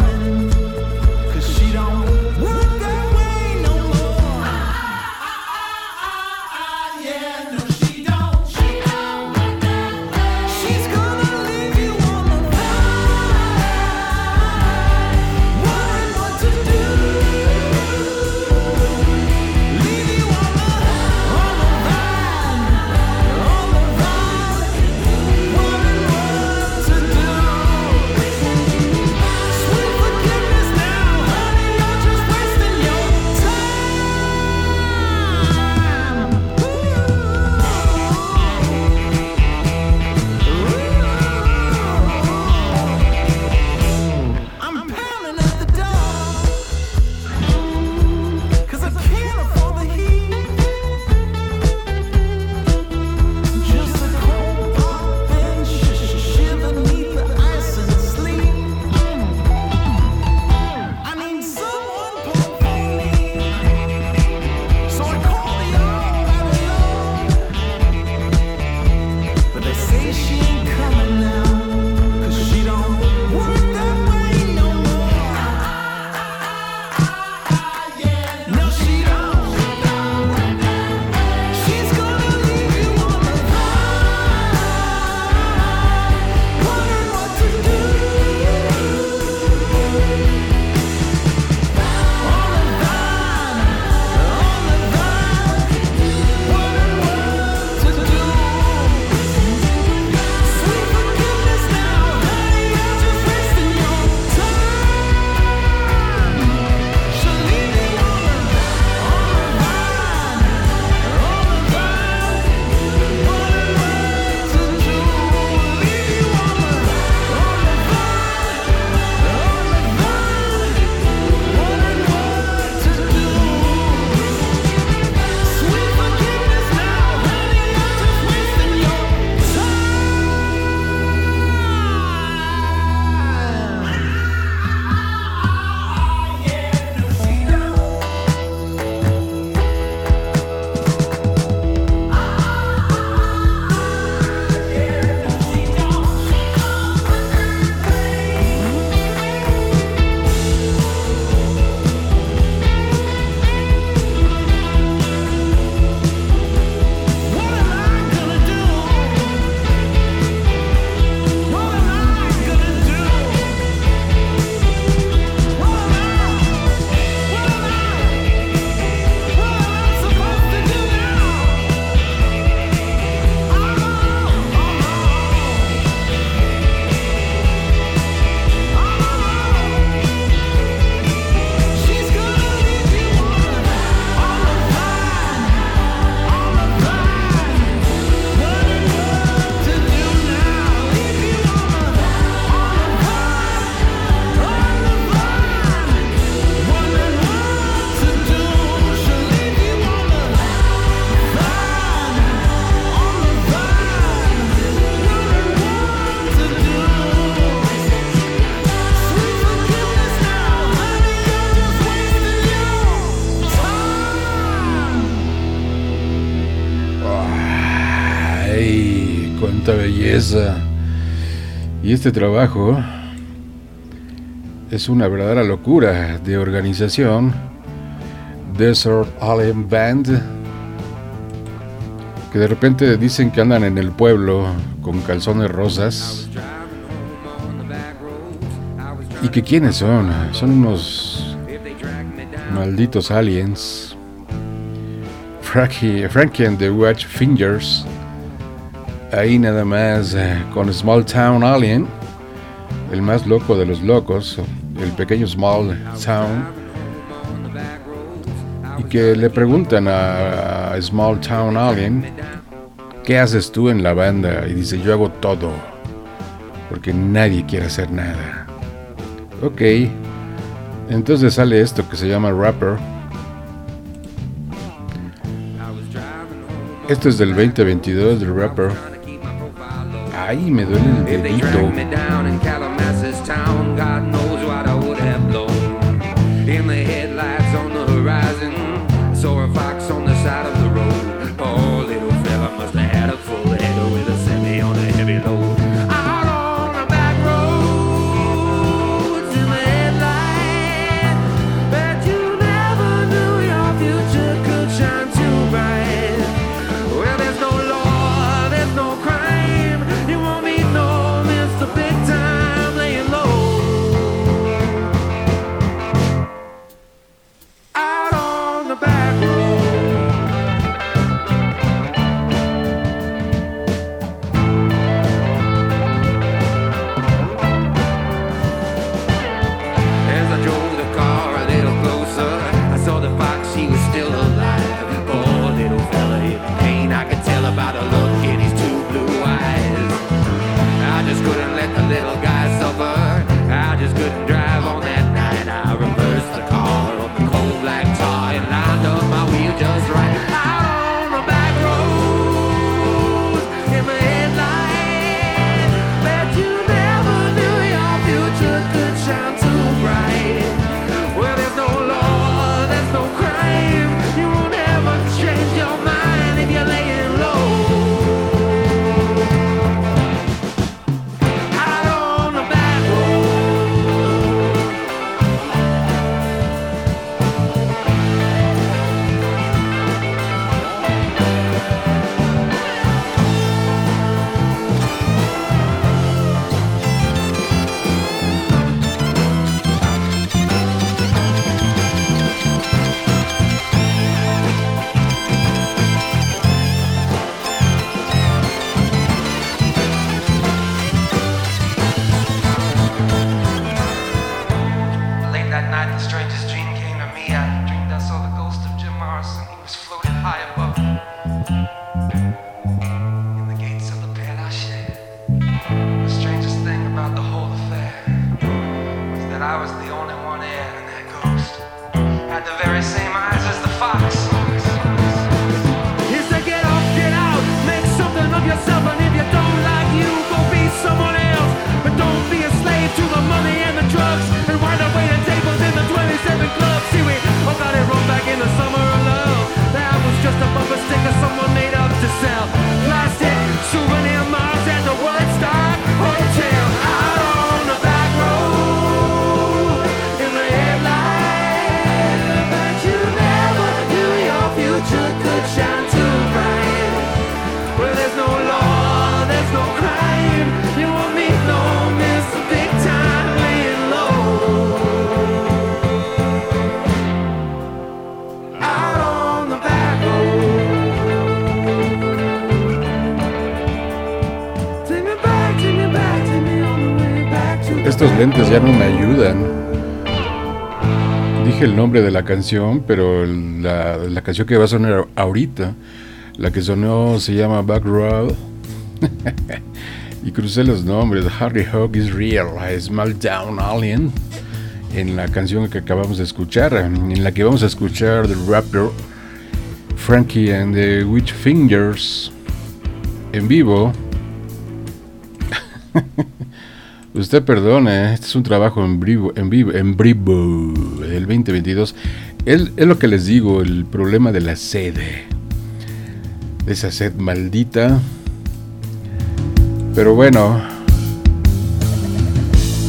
Y este trabajo es una verdadera locura de organización. Desert Allen Band, que de repente dicen que andan en el pueblo con calzones rosas. ¿Y que quiénes son? Son unos malditos aliens. Frankie, Frankie and the Watch Fingers. Ahí nada más eh, con Small Town Alien, el más loco de los locos, el pequeño Small Town. Y que le preguntan a, Small Town Alien, ¿qué haces tú en la banda? Y dice, yo hago todo, porque nadie quiere hacer nada. Ok, entonces sale esto que se llama Rapper. Esto es del 2022 del Rapper. ahí me duele el dedito. Estos lentes ya no me ayudan. Dije el nombre de la canción, pero la, la canción que va a sonar ahorita, la que sonó se llama Back Road. (laughs) y crucé los nombres. Harry Hog is Real, a Small Down Alien. En la canción que acabamos de escuchar, en la que vamos a escuchar The Rapper, Frankie and the Witch Fingers en vivo. (laughs) Usted perdone, este es un trabajo en vivo, en vivo, en vivo del 2022. Es, es lo que les digo, el problema de la sede. De esa sed maldita. Pero bueno,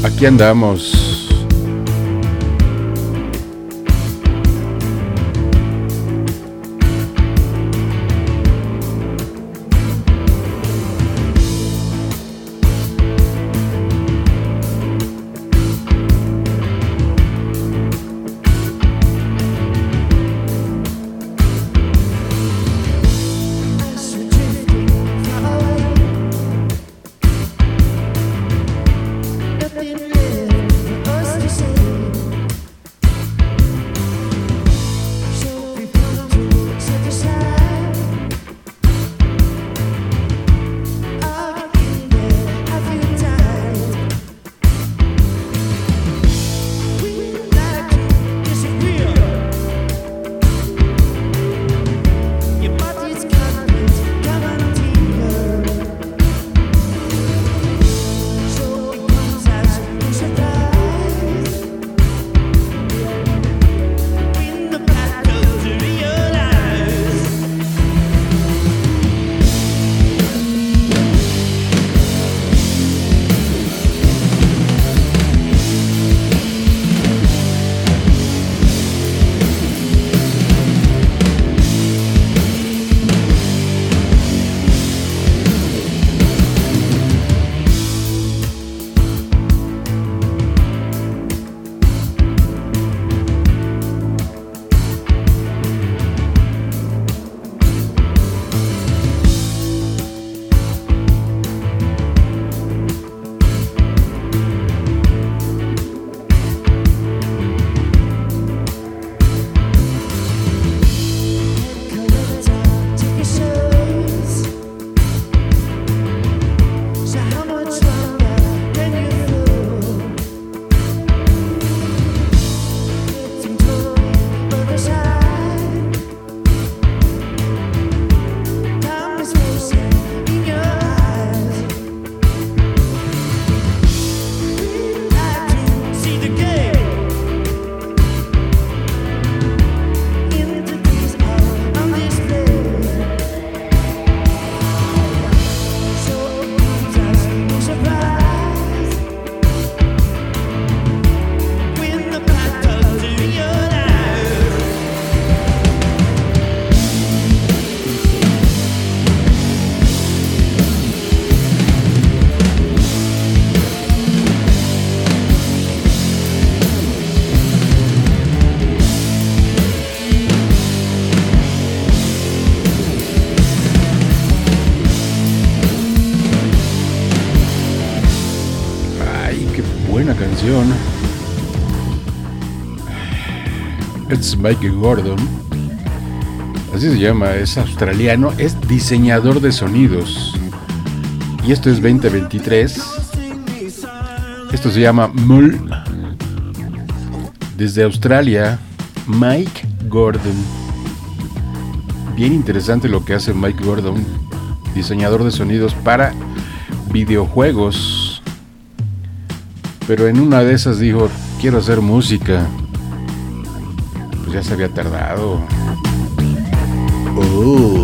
aquí andamos. Canción. Es Mike Gordon. Así se llama, es australiano, es diseñador de sonidos. Y esto es 2023. Esto se llama Mull. Desde Australia, Mike Gordon. Bien interesante lo que hace Mike Gordon, diseñador de sonidos para videojuegos. Pero en una de esas dijo, quiero hacer música. Pues ya se había tardado. Oh.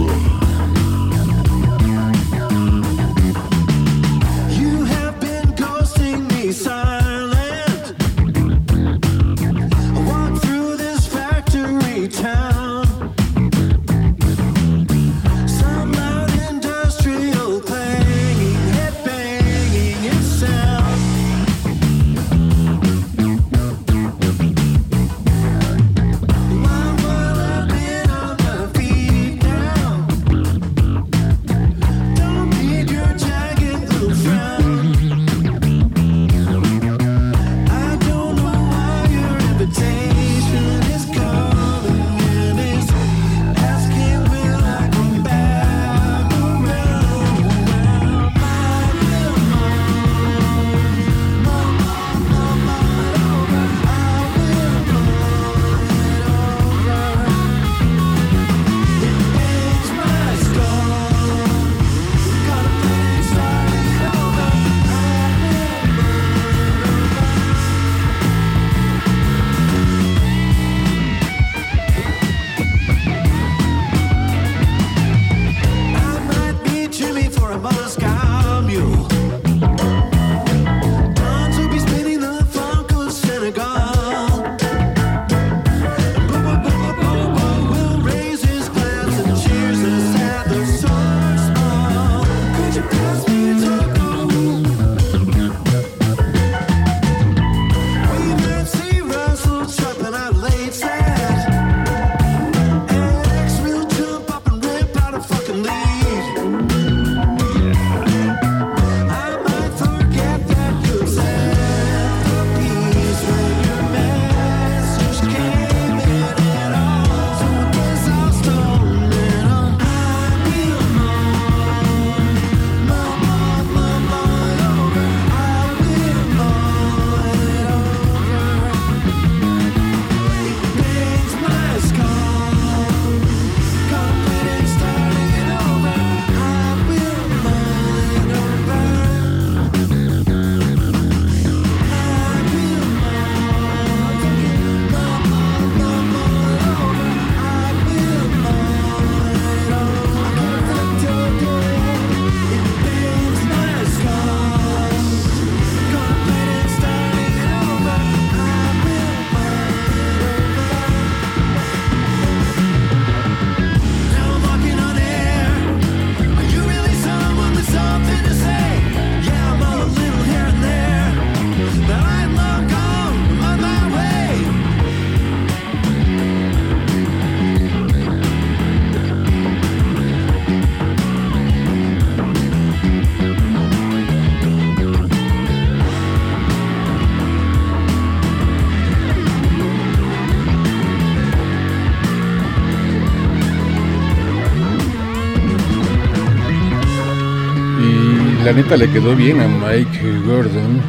La neta le quedó bien a Mike Gordon.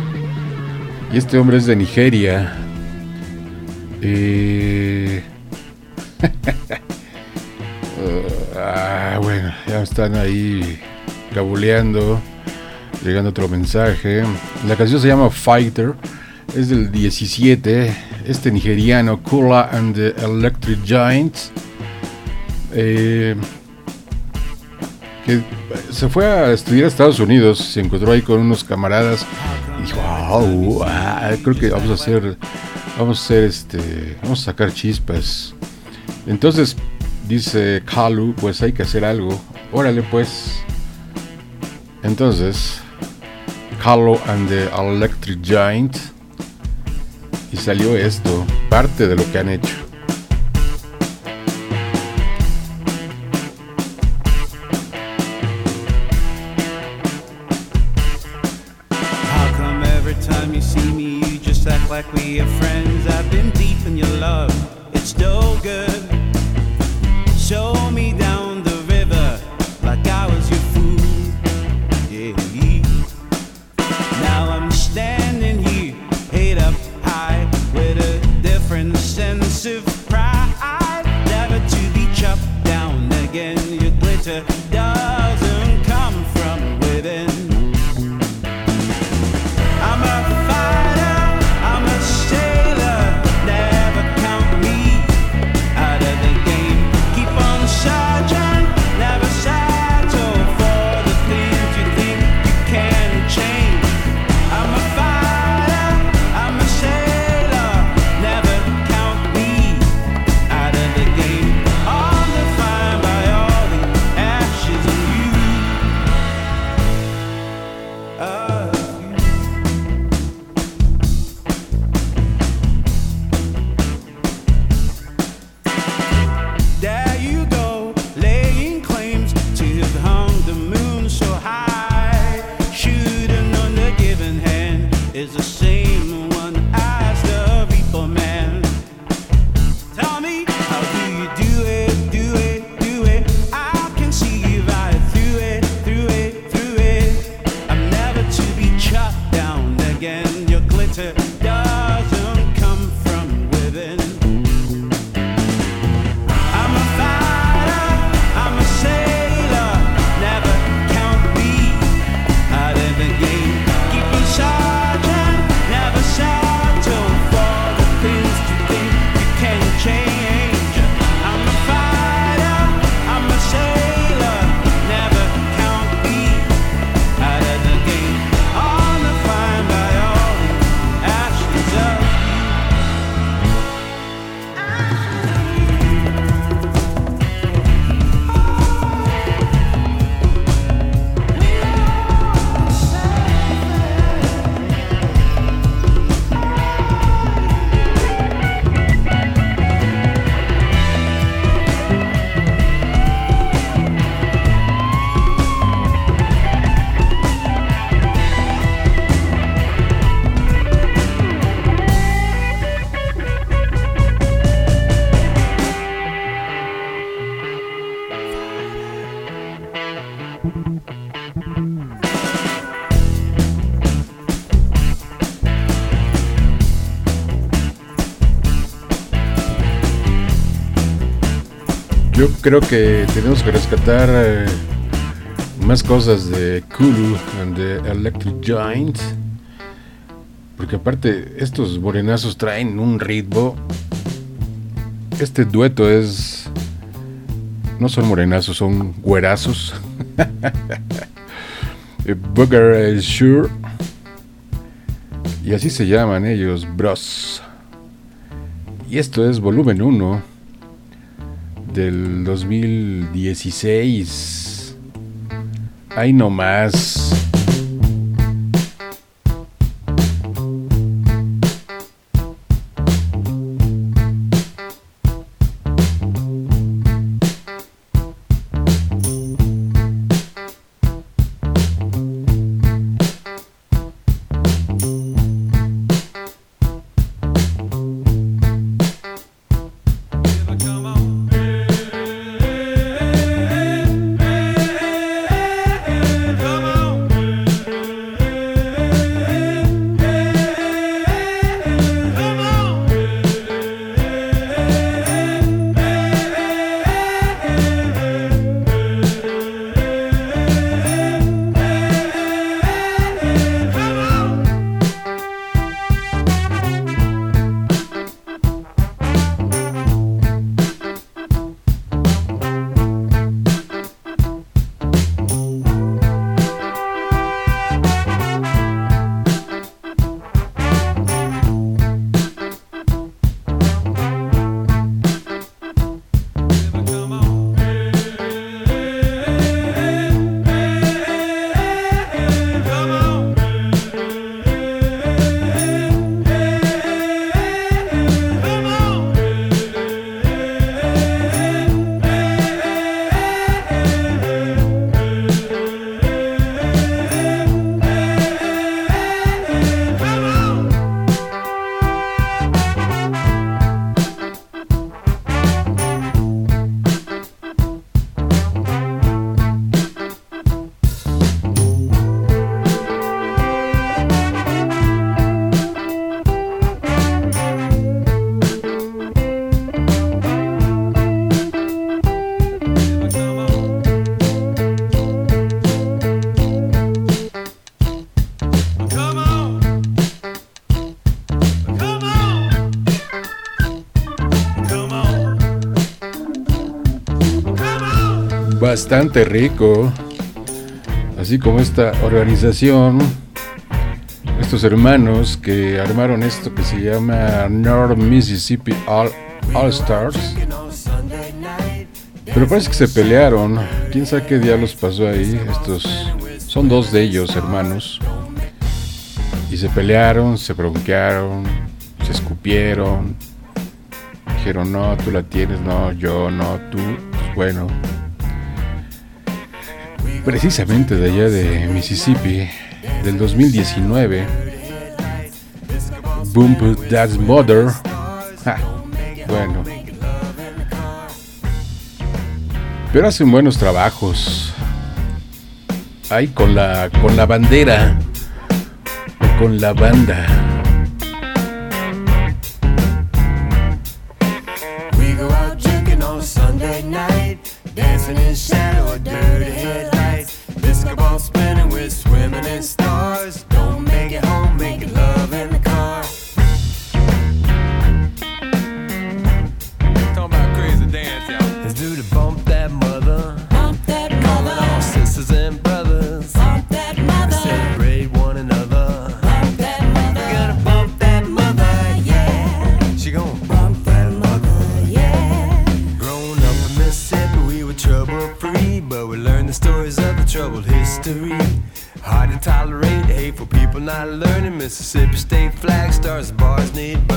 Y este hombre es de Nigeria. Eh, (laughs) ah, bueno, ya están ahí cabuleando. Llegando otro mensaje. La canción se llama Fighter. Es del 17. Este nigeriano, Kula and the Electric Giants. Eh, se fue a estudiar a Estados Unidos, se encontró ahí con unos camaradas y dijo, "Au, ah, creo que vamos a hacer, vamos a hacer este, vamos a sacar chispas. Entonces dice Kalu, pues hay que hacer algo, órale pues. Entonces, Kalu and the Electric Giant y salió esto, parte de lo que han hecho. Yo creo que tenemos que rescatar eh, más cosas de Kulu and the Electric Giant. Porque aparte, estos morenazos traen un ritmo. Este dueto es no son morenazos, son güerazos. (laughs) Eh, Booger Sure. Y así se llaman ellos, bros. Y esto es volumen 1 del 2016. Ahí nomás. bastante rico, así como esta organización, estos hermanos que armaron esto que se llama North Mississippi All, All Stars. Pero parece que se pelearon. Quién sabe qué diablos pasó ahí. Estos son dos de ellos, hermanos. Y se pelearon, se bronquearon, se escupieron. Dijeron, no, tú la tienes, no, yo, no, tú. Pues, bueno, precisamente de allá de Mississippi, del 2019, Boom That's Mother. Ja, bueno. Pero hacen buenos trabajos. Ay, con la, con la bandera. Con la banda. Mississippi State flag stars, bars need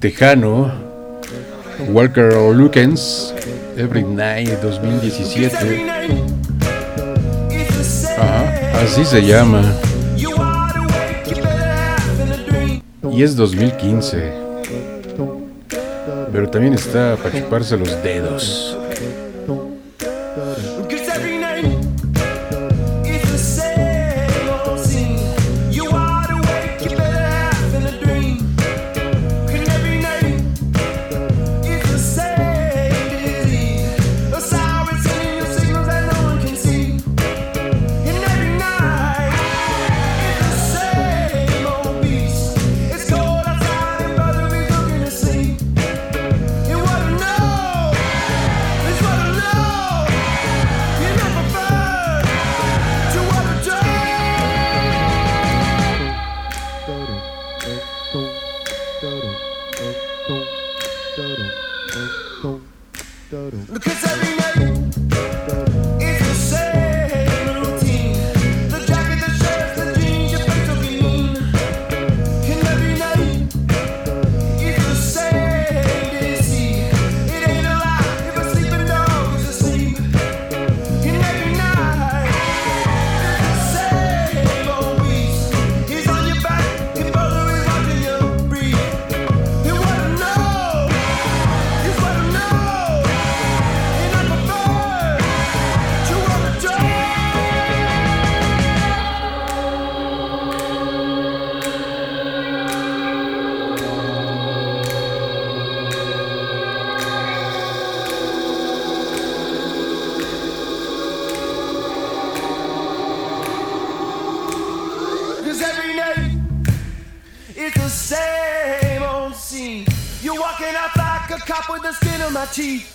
tejano Walker Lukens, Every Night 2017. Ajá, así se llama. Y es 2015. Pero también está para chuparse los dedos. T.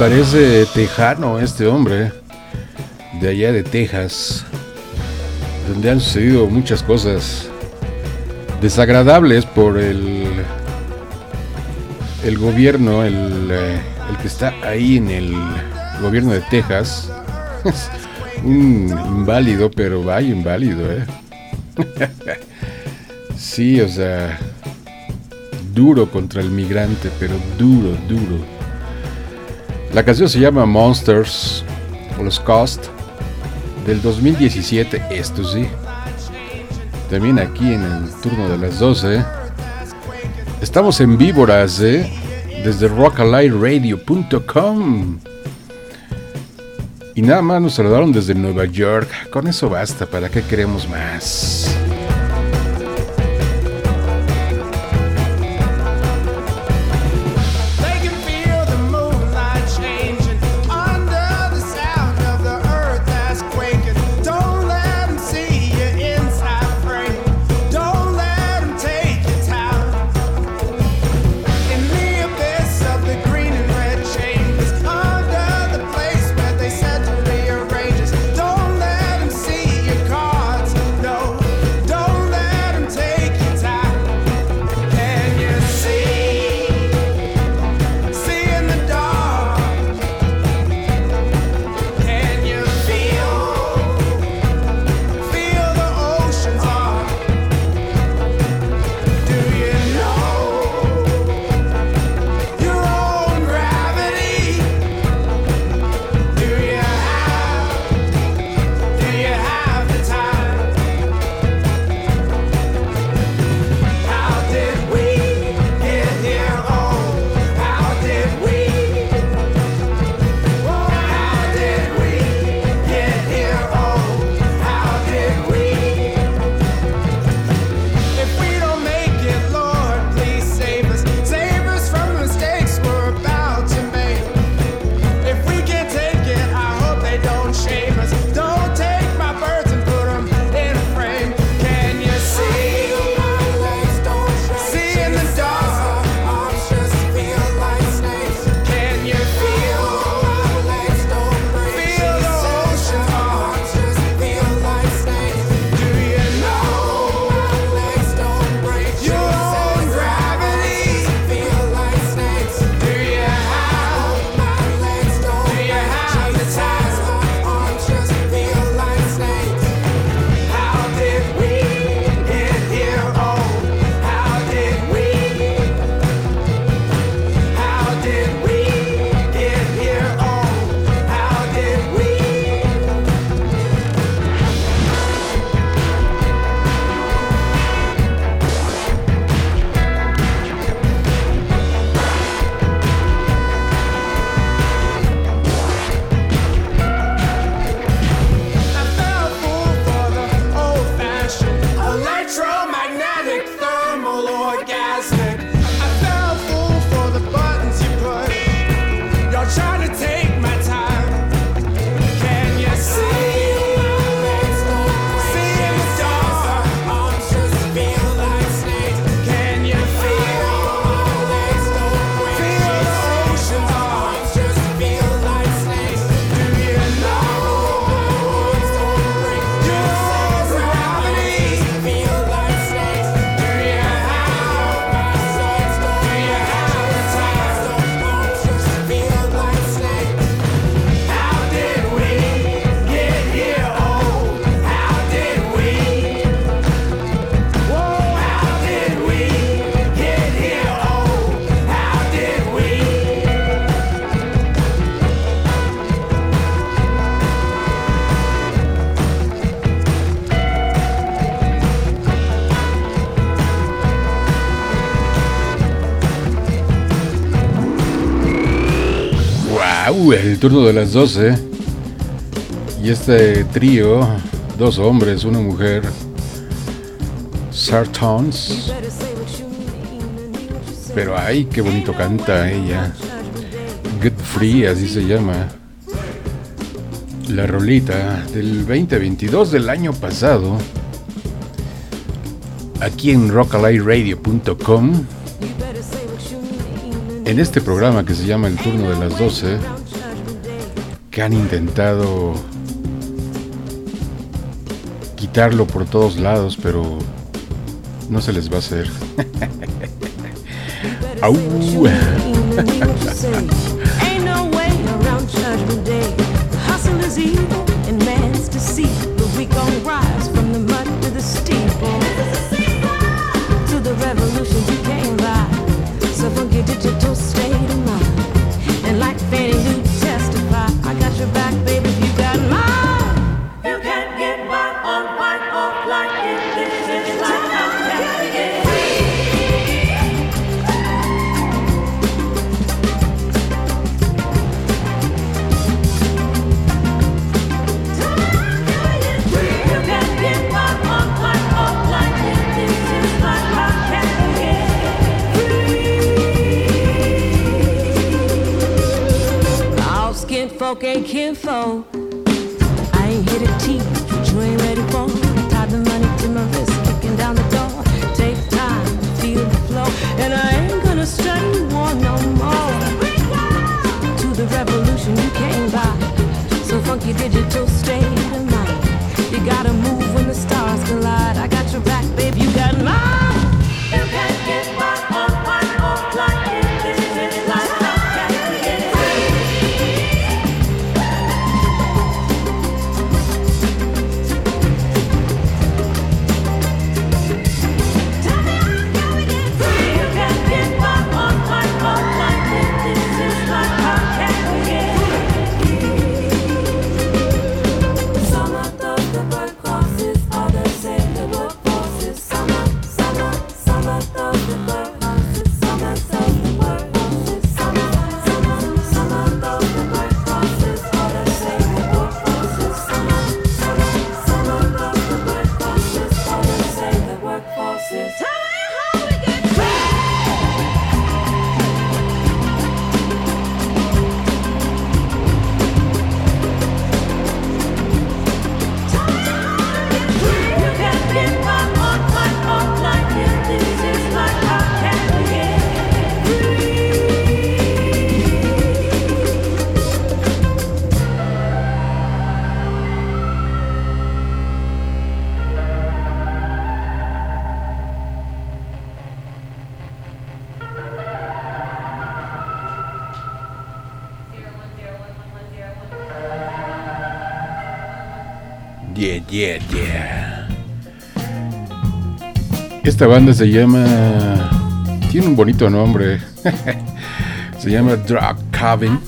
parece tejano este hombre, de allá de Texas, donde han sucedido muchas cosas desagradables por el, el gobierno, el, eh, el que está ahí en el gobierno de Texas. (laughs) Un inválido, pero vaya inválido, ¿eh? (laughs) sí, o sea, duro contra el migrante, pero duro, duro. La canción se llama Monsters, o los Cost, del 2017, esto sí. También aquí en el turno de las 12. Estamos en víboras, ¿eh? Desde rockalightradio.com. Y nada más nos saludaron desde Nueva York. Con eso basta, ¿para qué queremos más? turno de las 12 y este trío, dos hombres, una mujer, Sartons. Pero ay, qué bonito canta ella. Good Free, así se llama. La rolita del 2022 del año pasado. Aquí en rockalayradio.com. En este programa que se llama El turno de las 12 que han intentado quitarlo por todos lados, pero no se les va a hacer. (laughs) (laughs) Yeah, yeah. Esta banda se llama. Tiene un bonito nombre. (laughs) se llama Drug Cabin.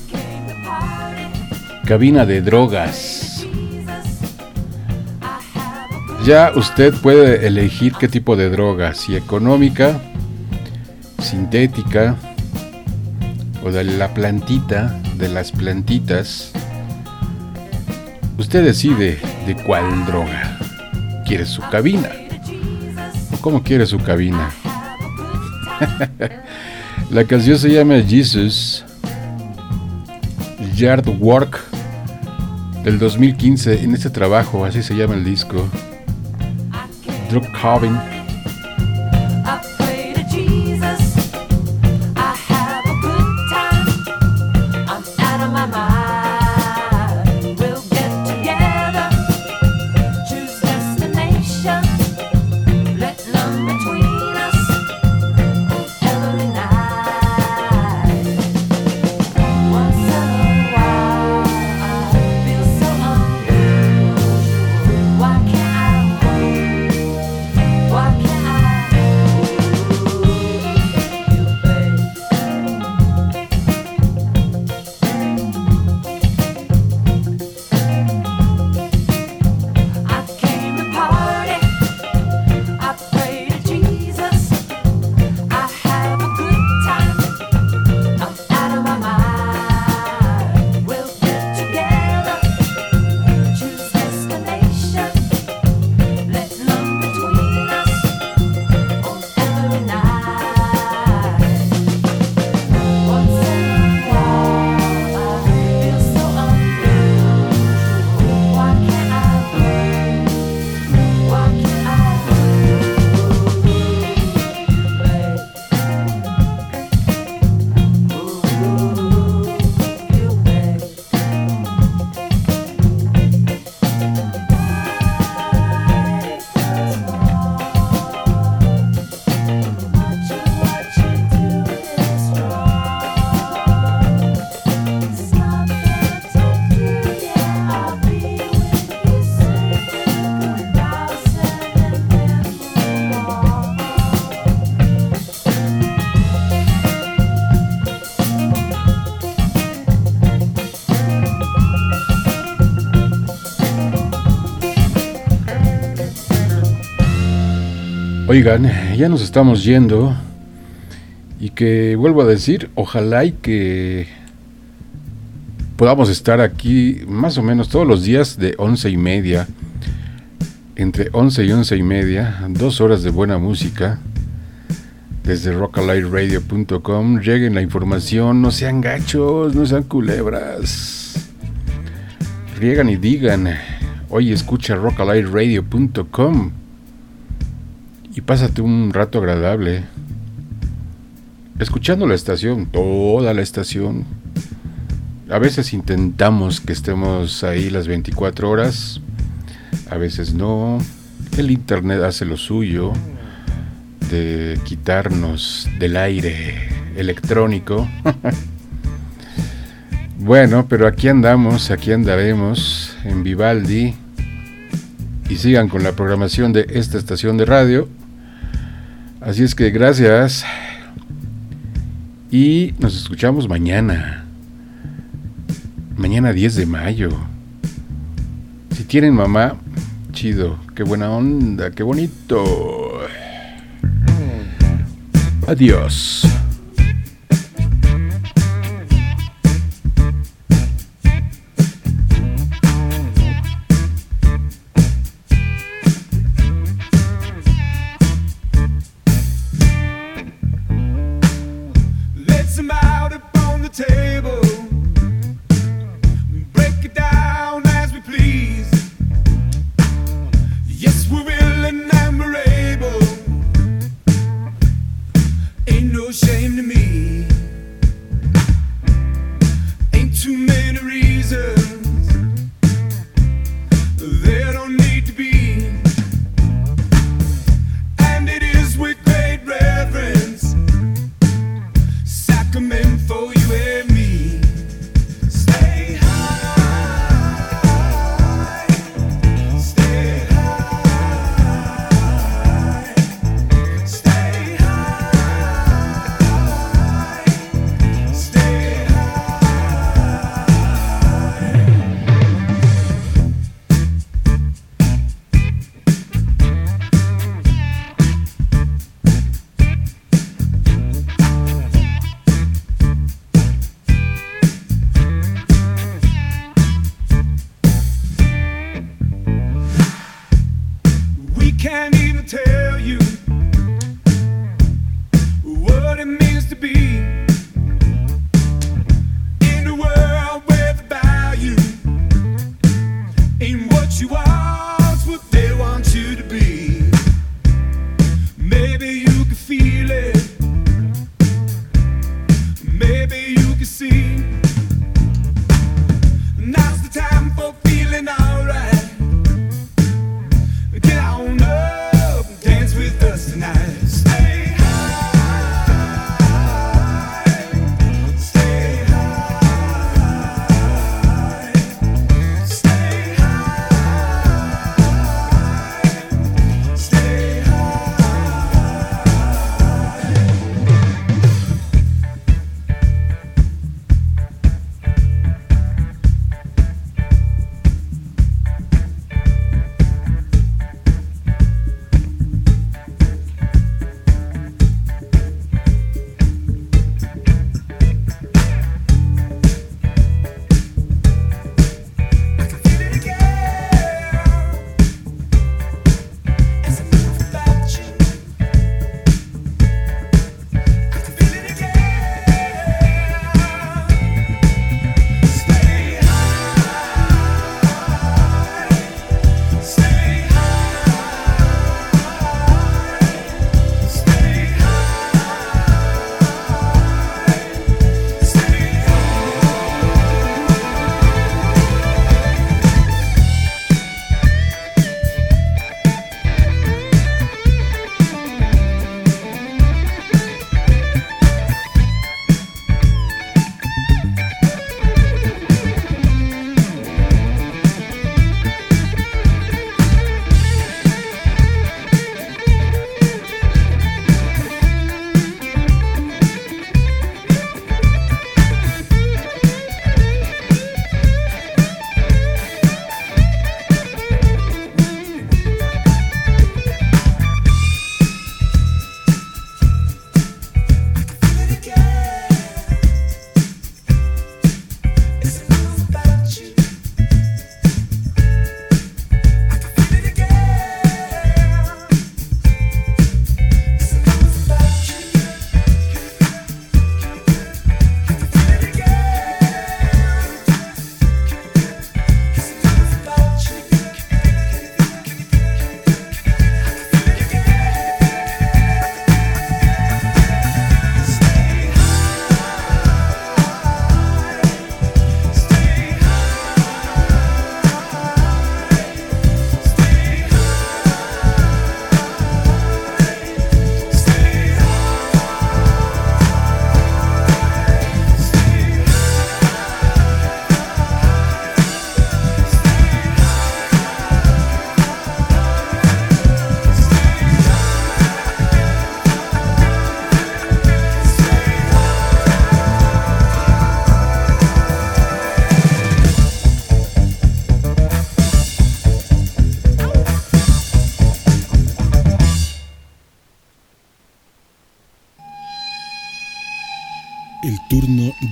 Cabina de drogas. Ya usted puede elegir qué tipo de droga, si económica, sintética o de la plantita, de las plantitas. Usted decide de cuál droga. ¿Quieres su cabina? ¿Cómo quiere su cabina? (laughs) La canción se llama Jesus Yard Work del 2015. En este trabajo, así se llama el disco. Drug Coven Oigan, ya nos estamos yendo. Y que vuelvo a decir, ojalá y que podamos estar aquí más o menos todos los días de once y media. Entre 11 y once y media, dos horas de buena música. Desde rockalightradio.com lleguen la información, no sean gachos, no sean culebras. Riegan y digan, oye, escucha rockalightradio.com y pásate un rato agradable. Escuchando la estación, toda la estación. A veces intentamos que estemos ahí las 24 horas, a veces no. El internet hace lo suyo de quitarnos del aire electrónico. (laughs) bueno, pero aquí andamos, aquí andaremos en Vivaldi. Y sigan con la programación de esta estación de radio. Así es que gracias. Y nos escuchamos mañana. Mañana 10 de mayo. Si tienen mamá, chido. Qué buena onda, qué bonito. Adiós.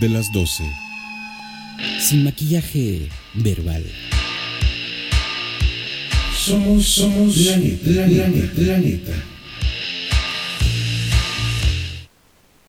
De las 12. Sin maquillaje verbal. Somos, somos la neta, la neta, la neta.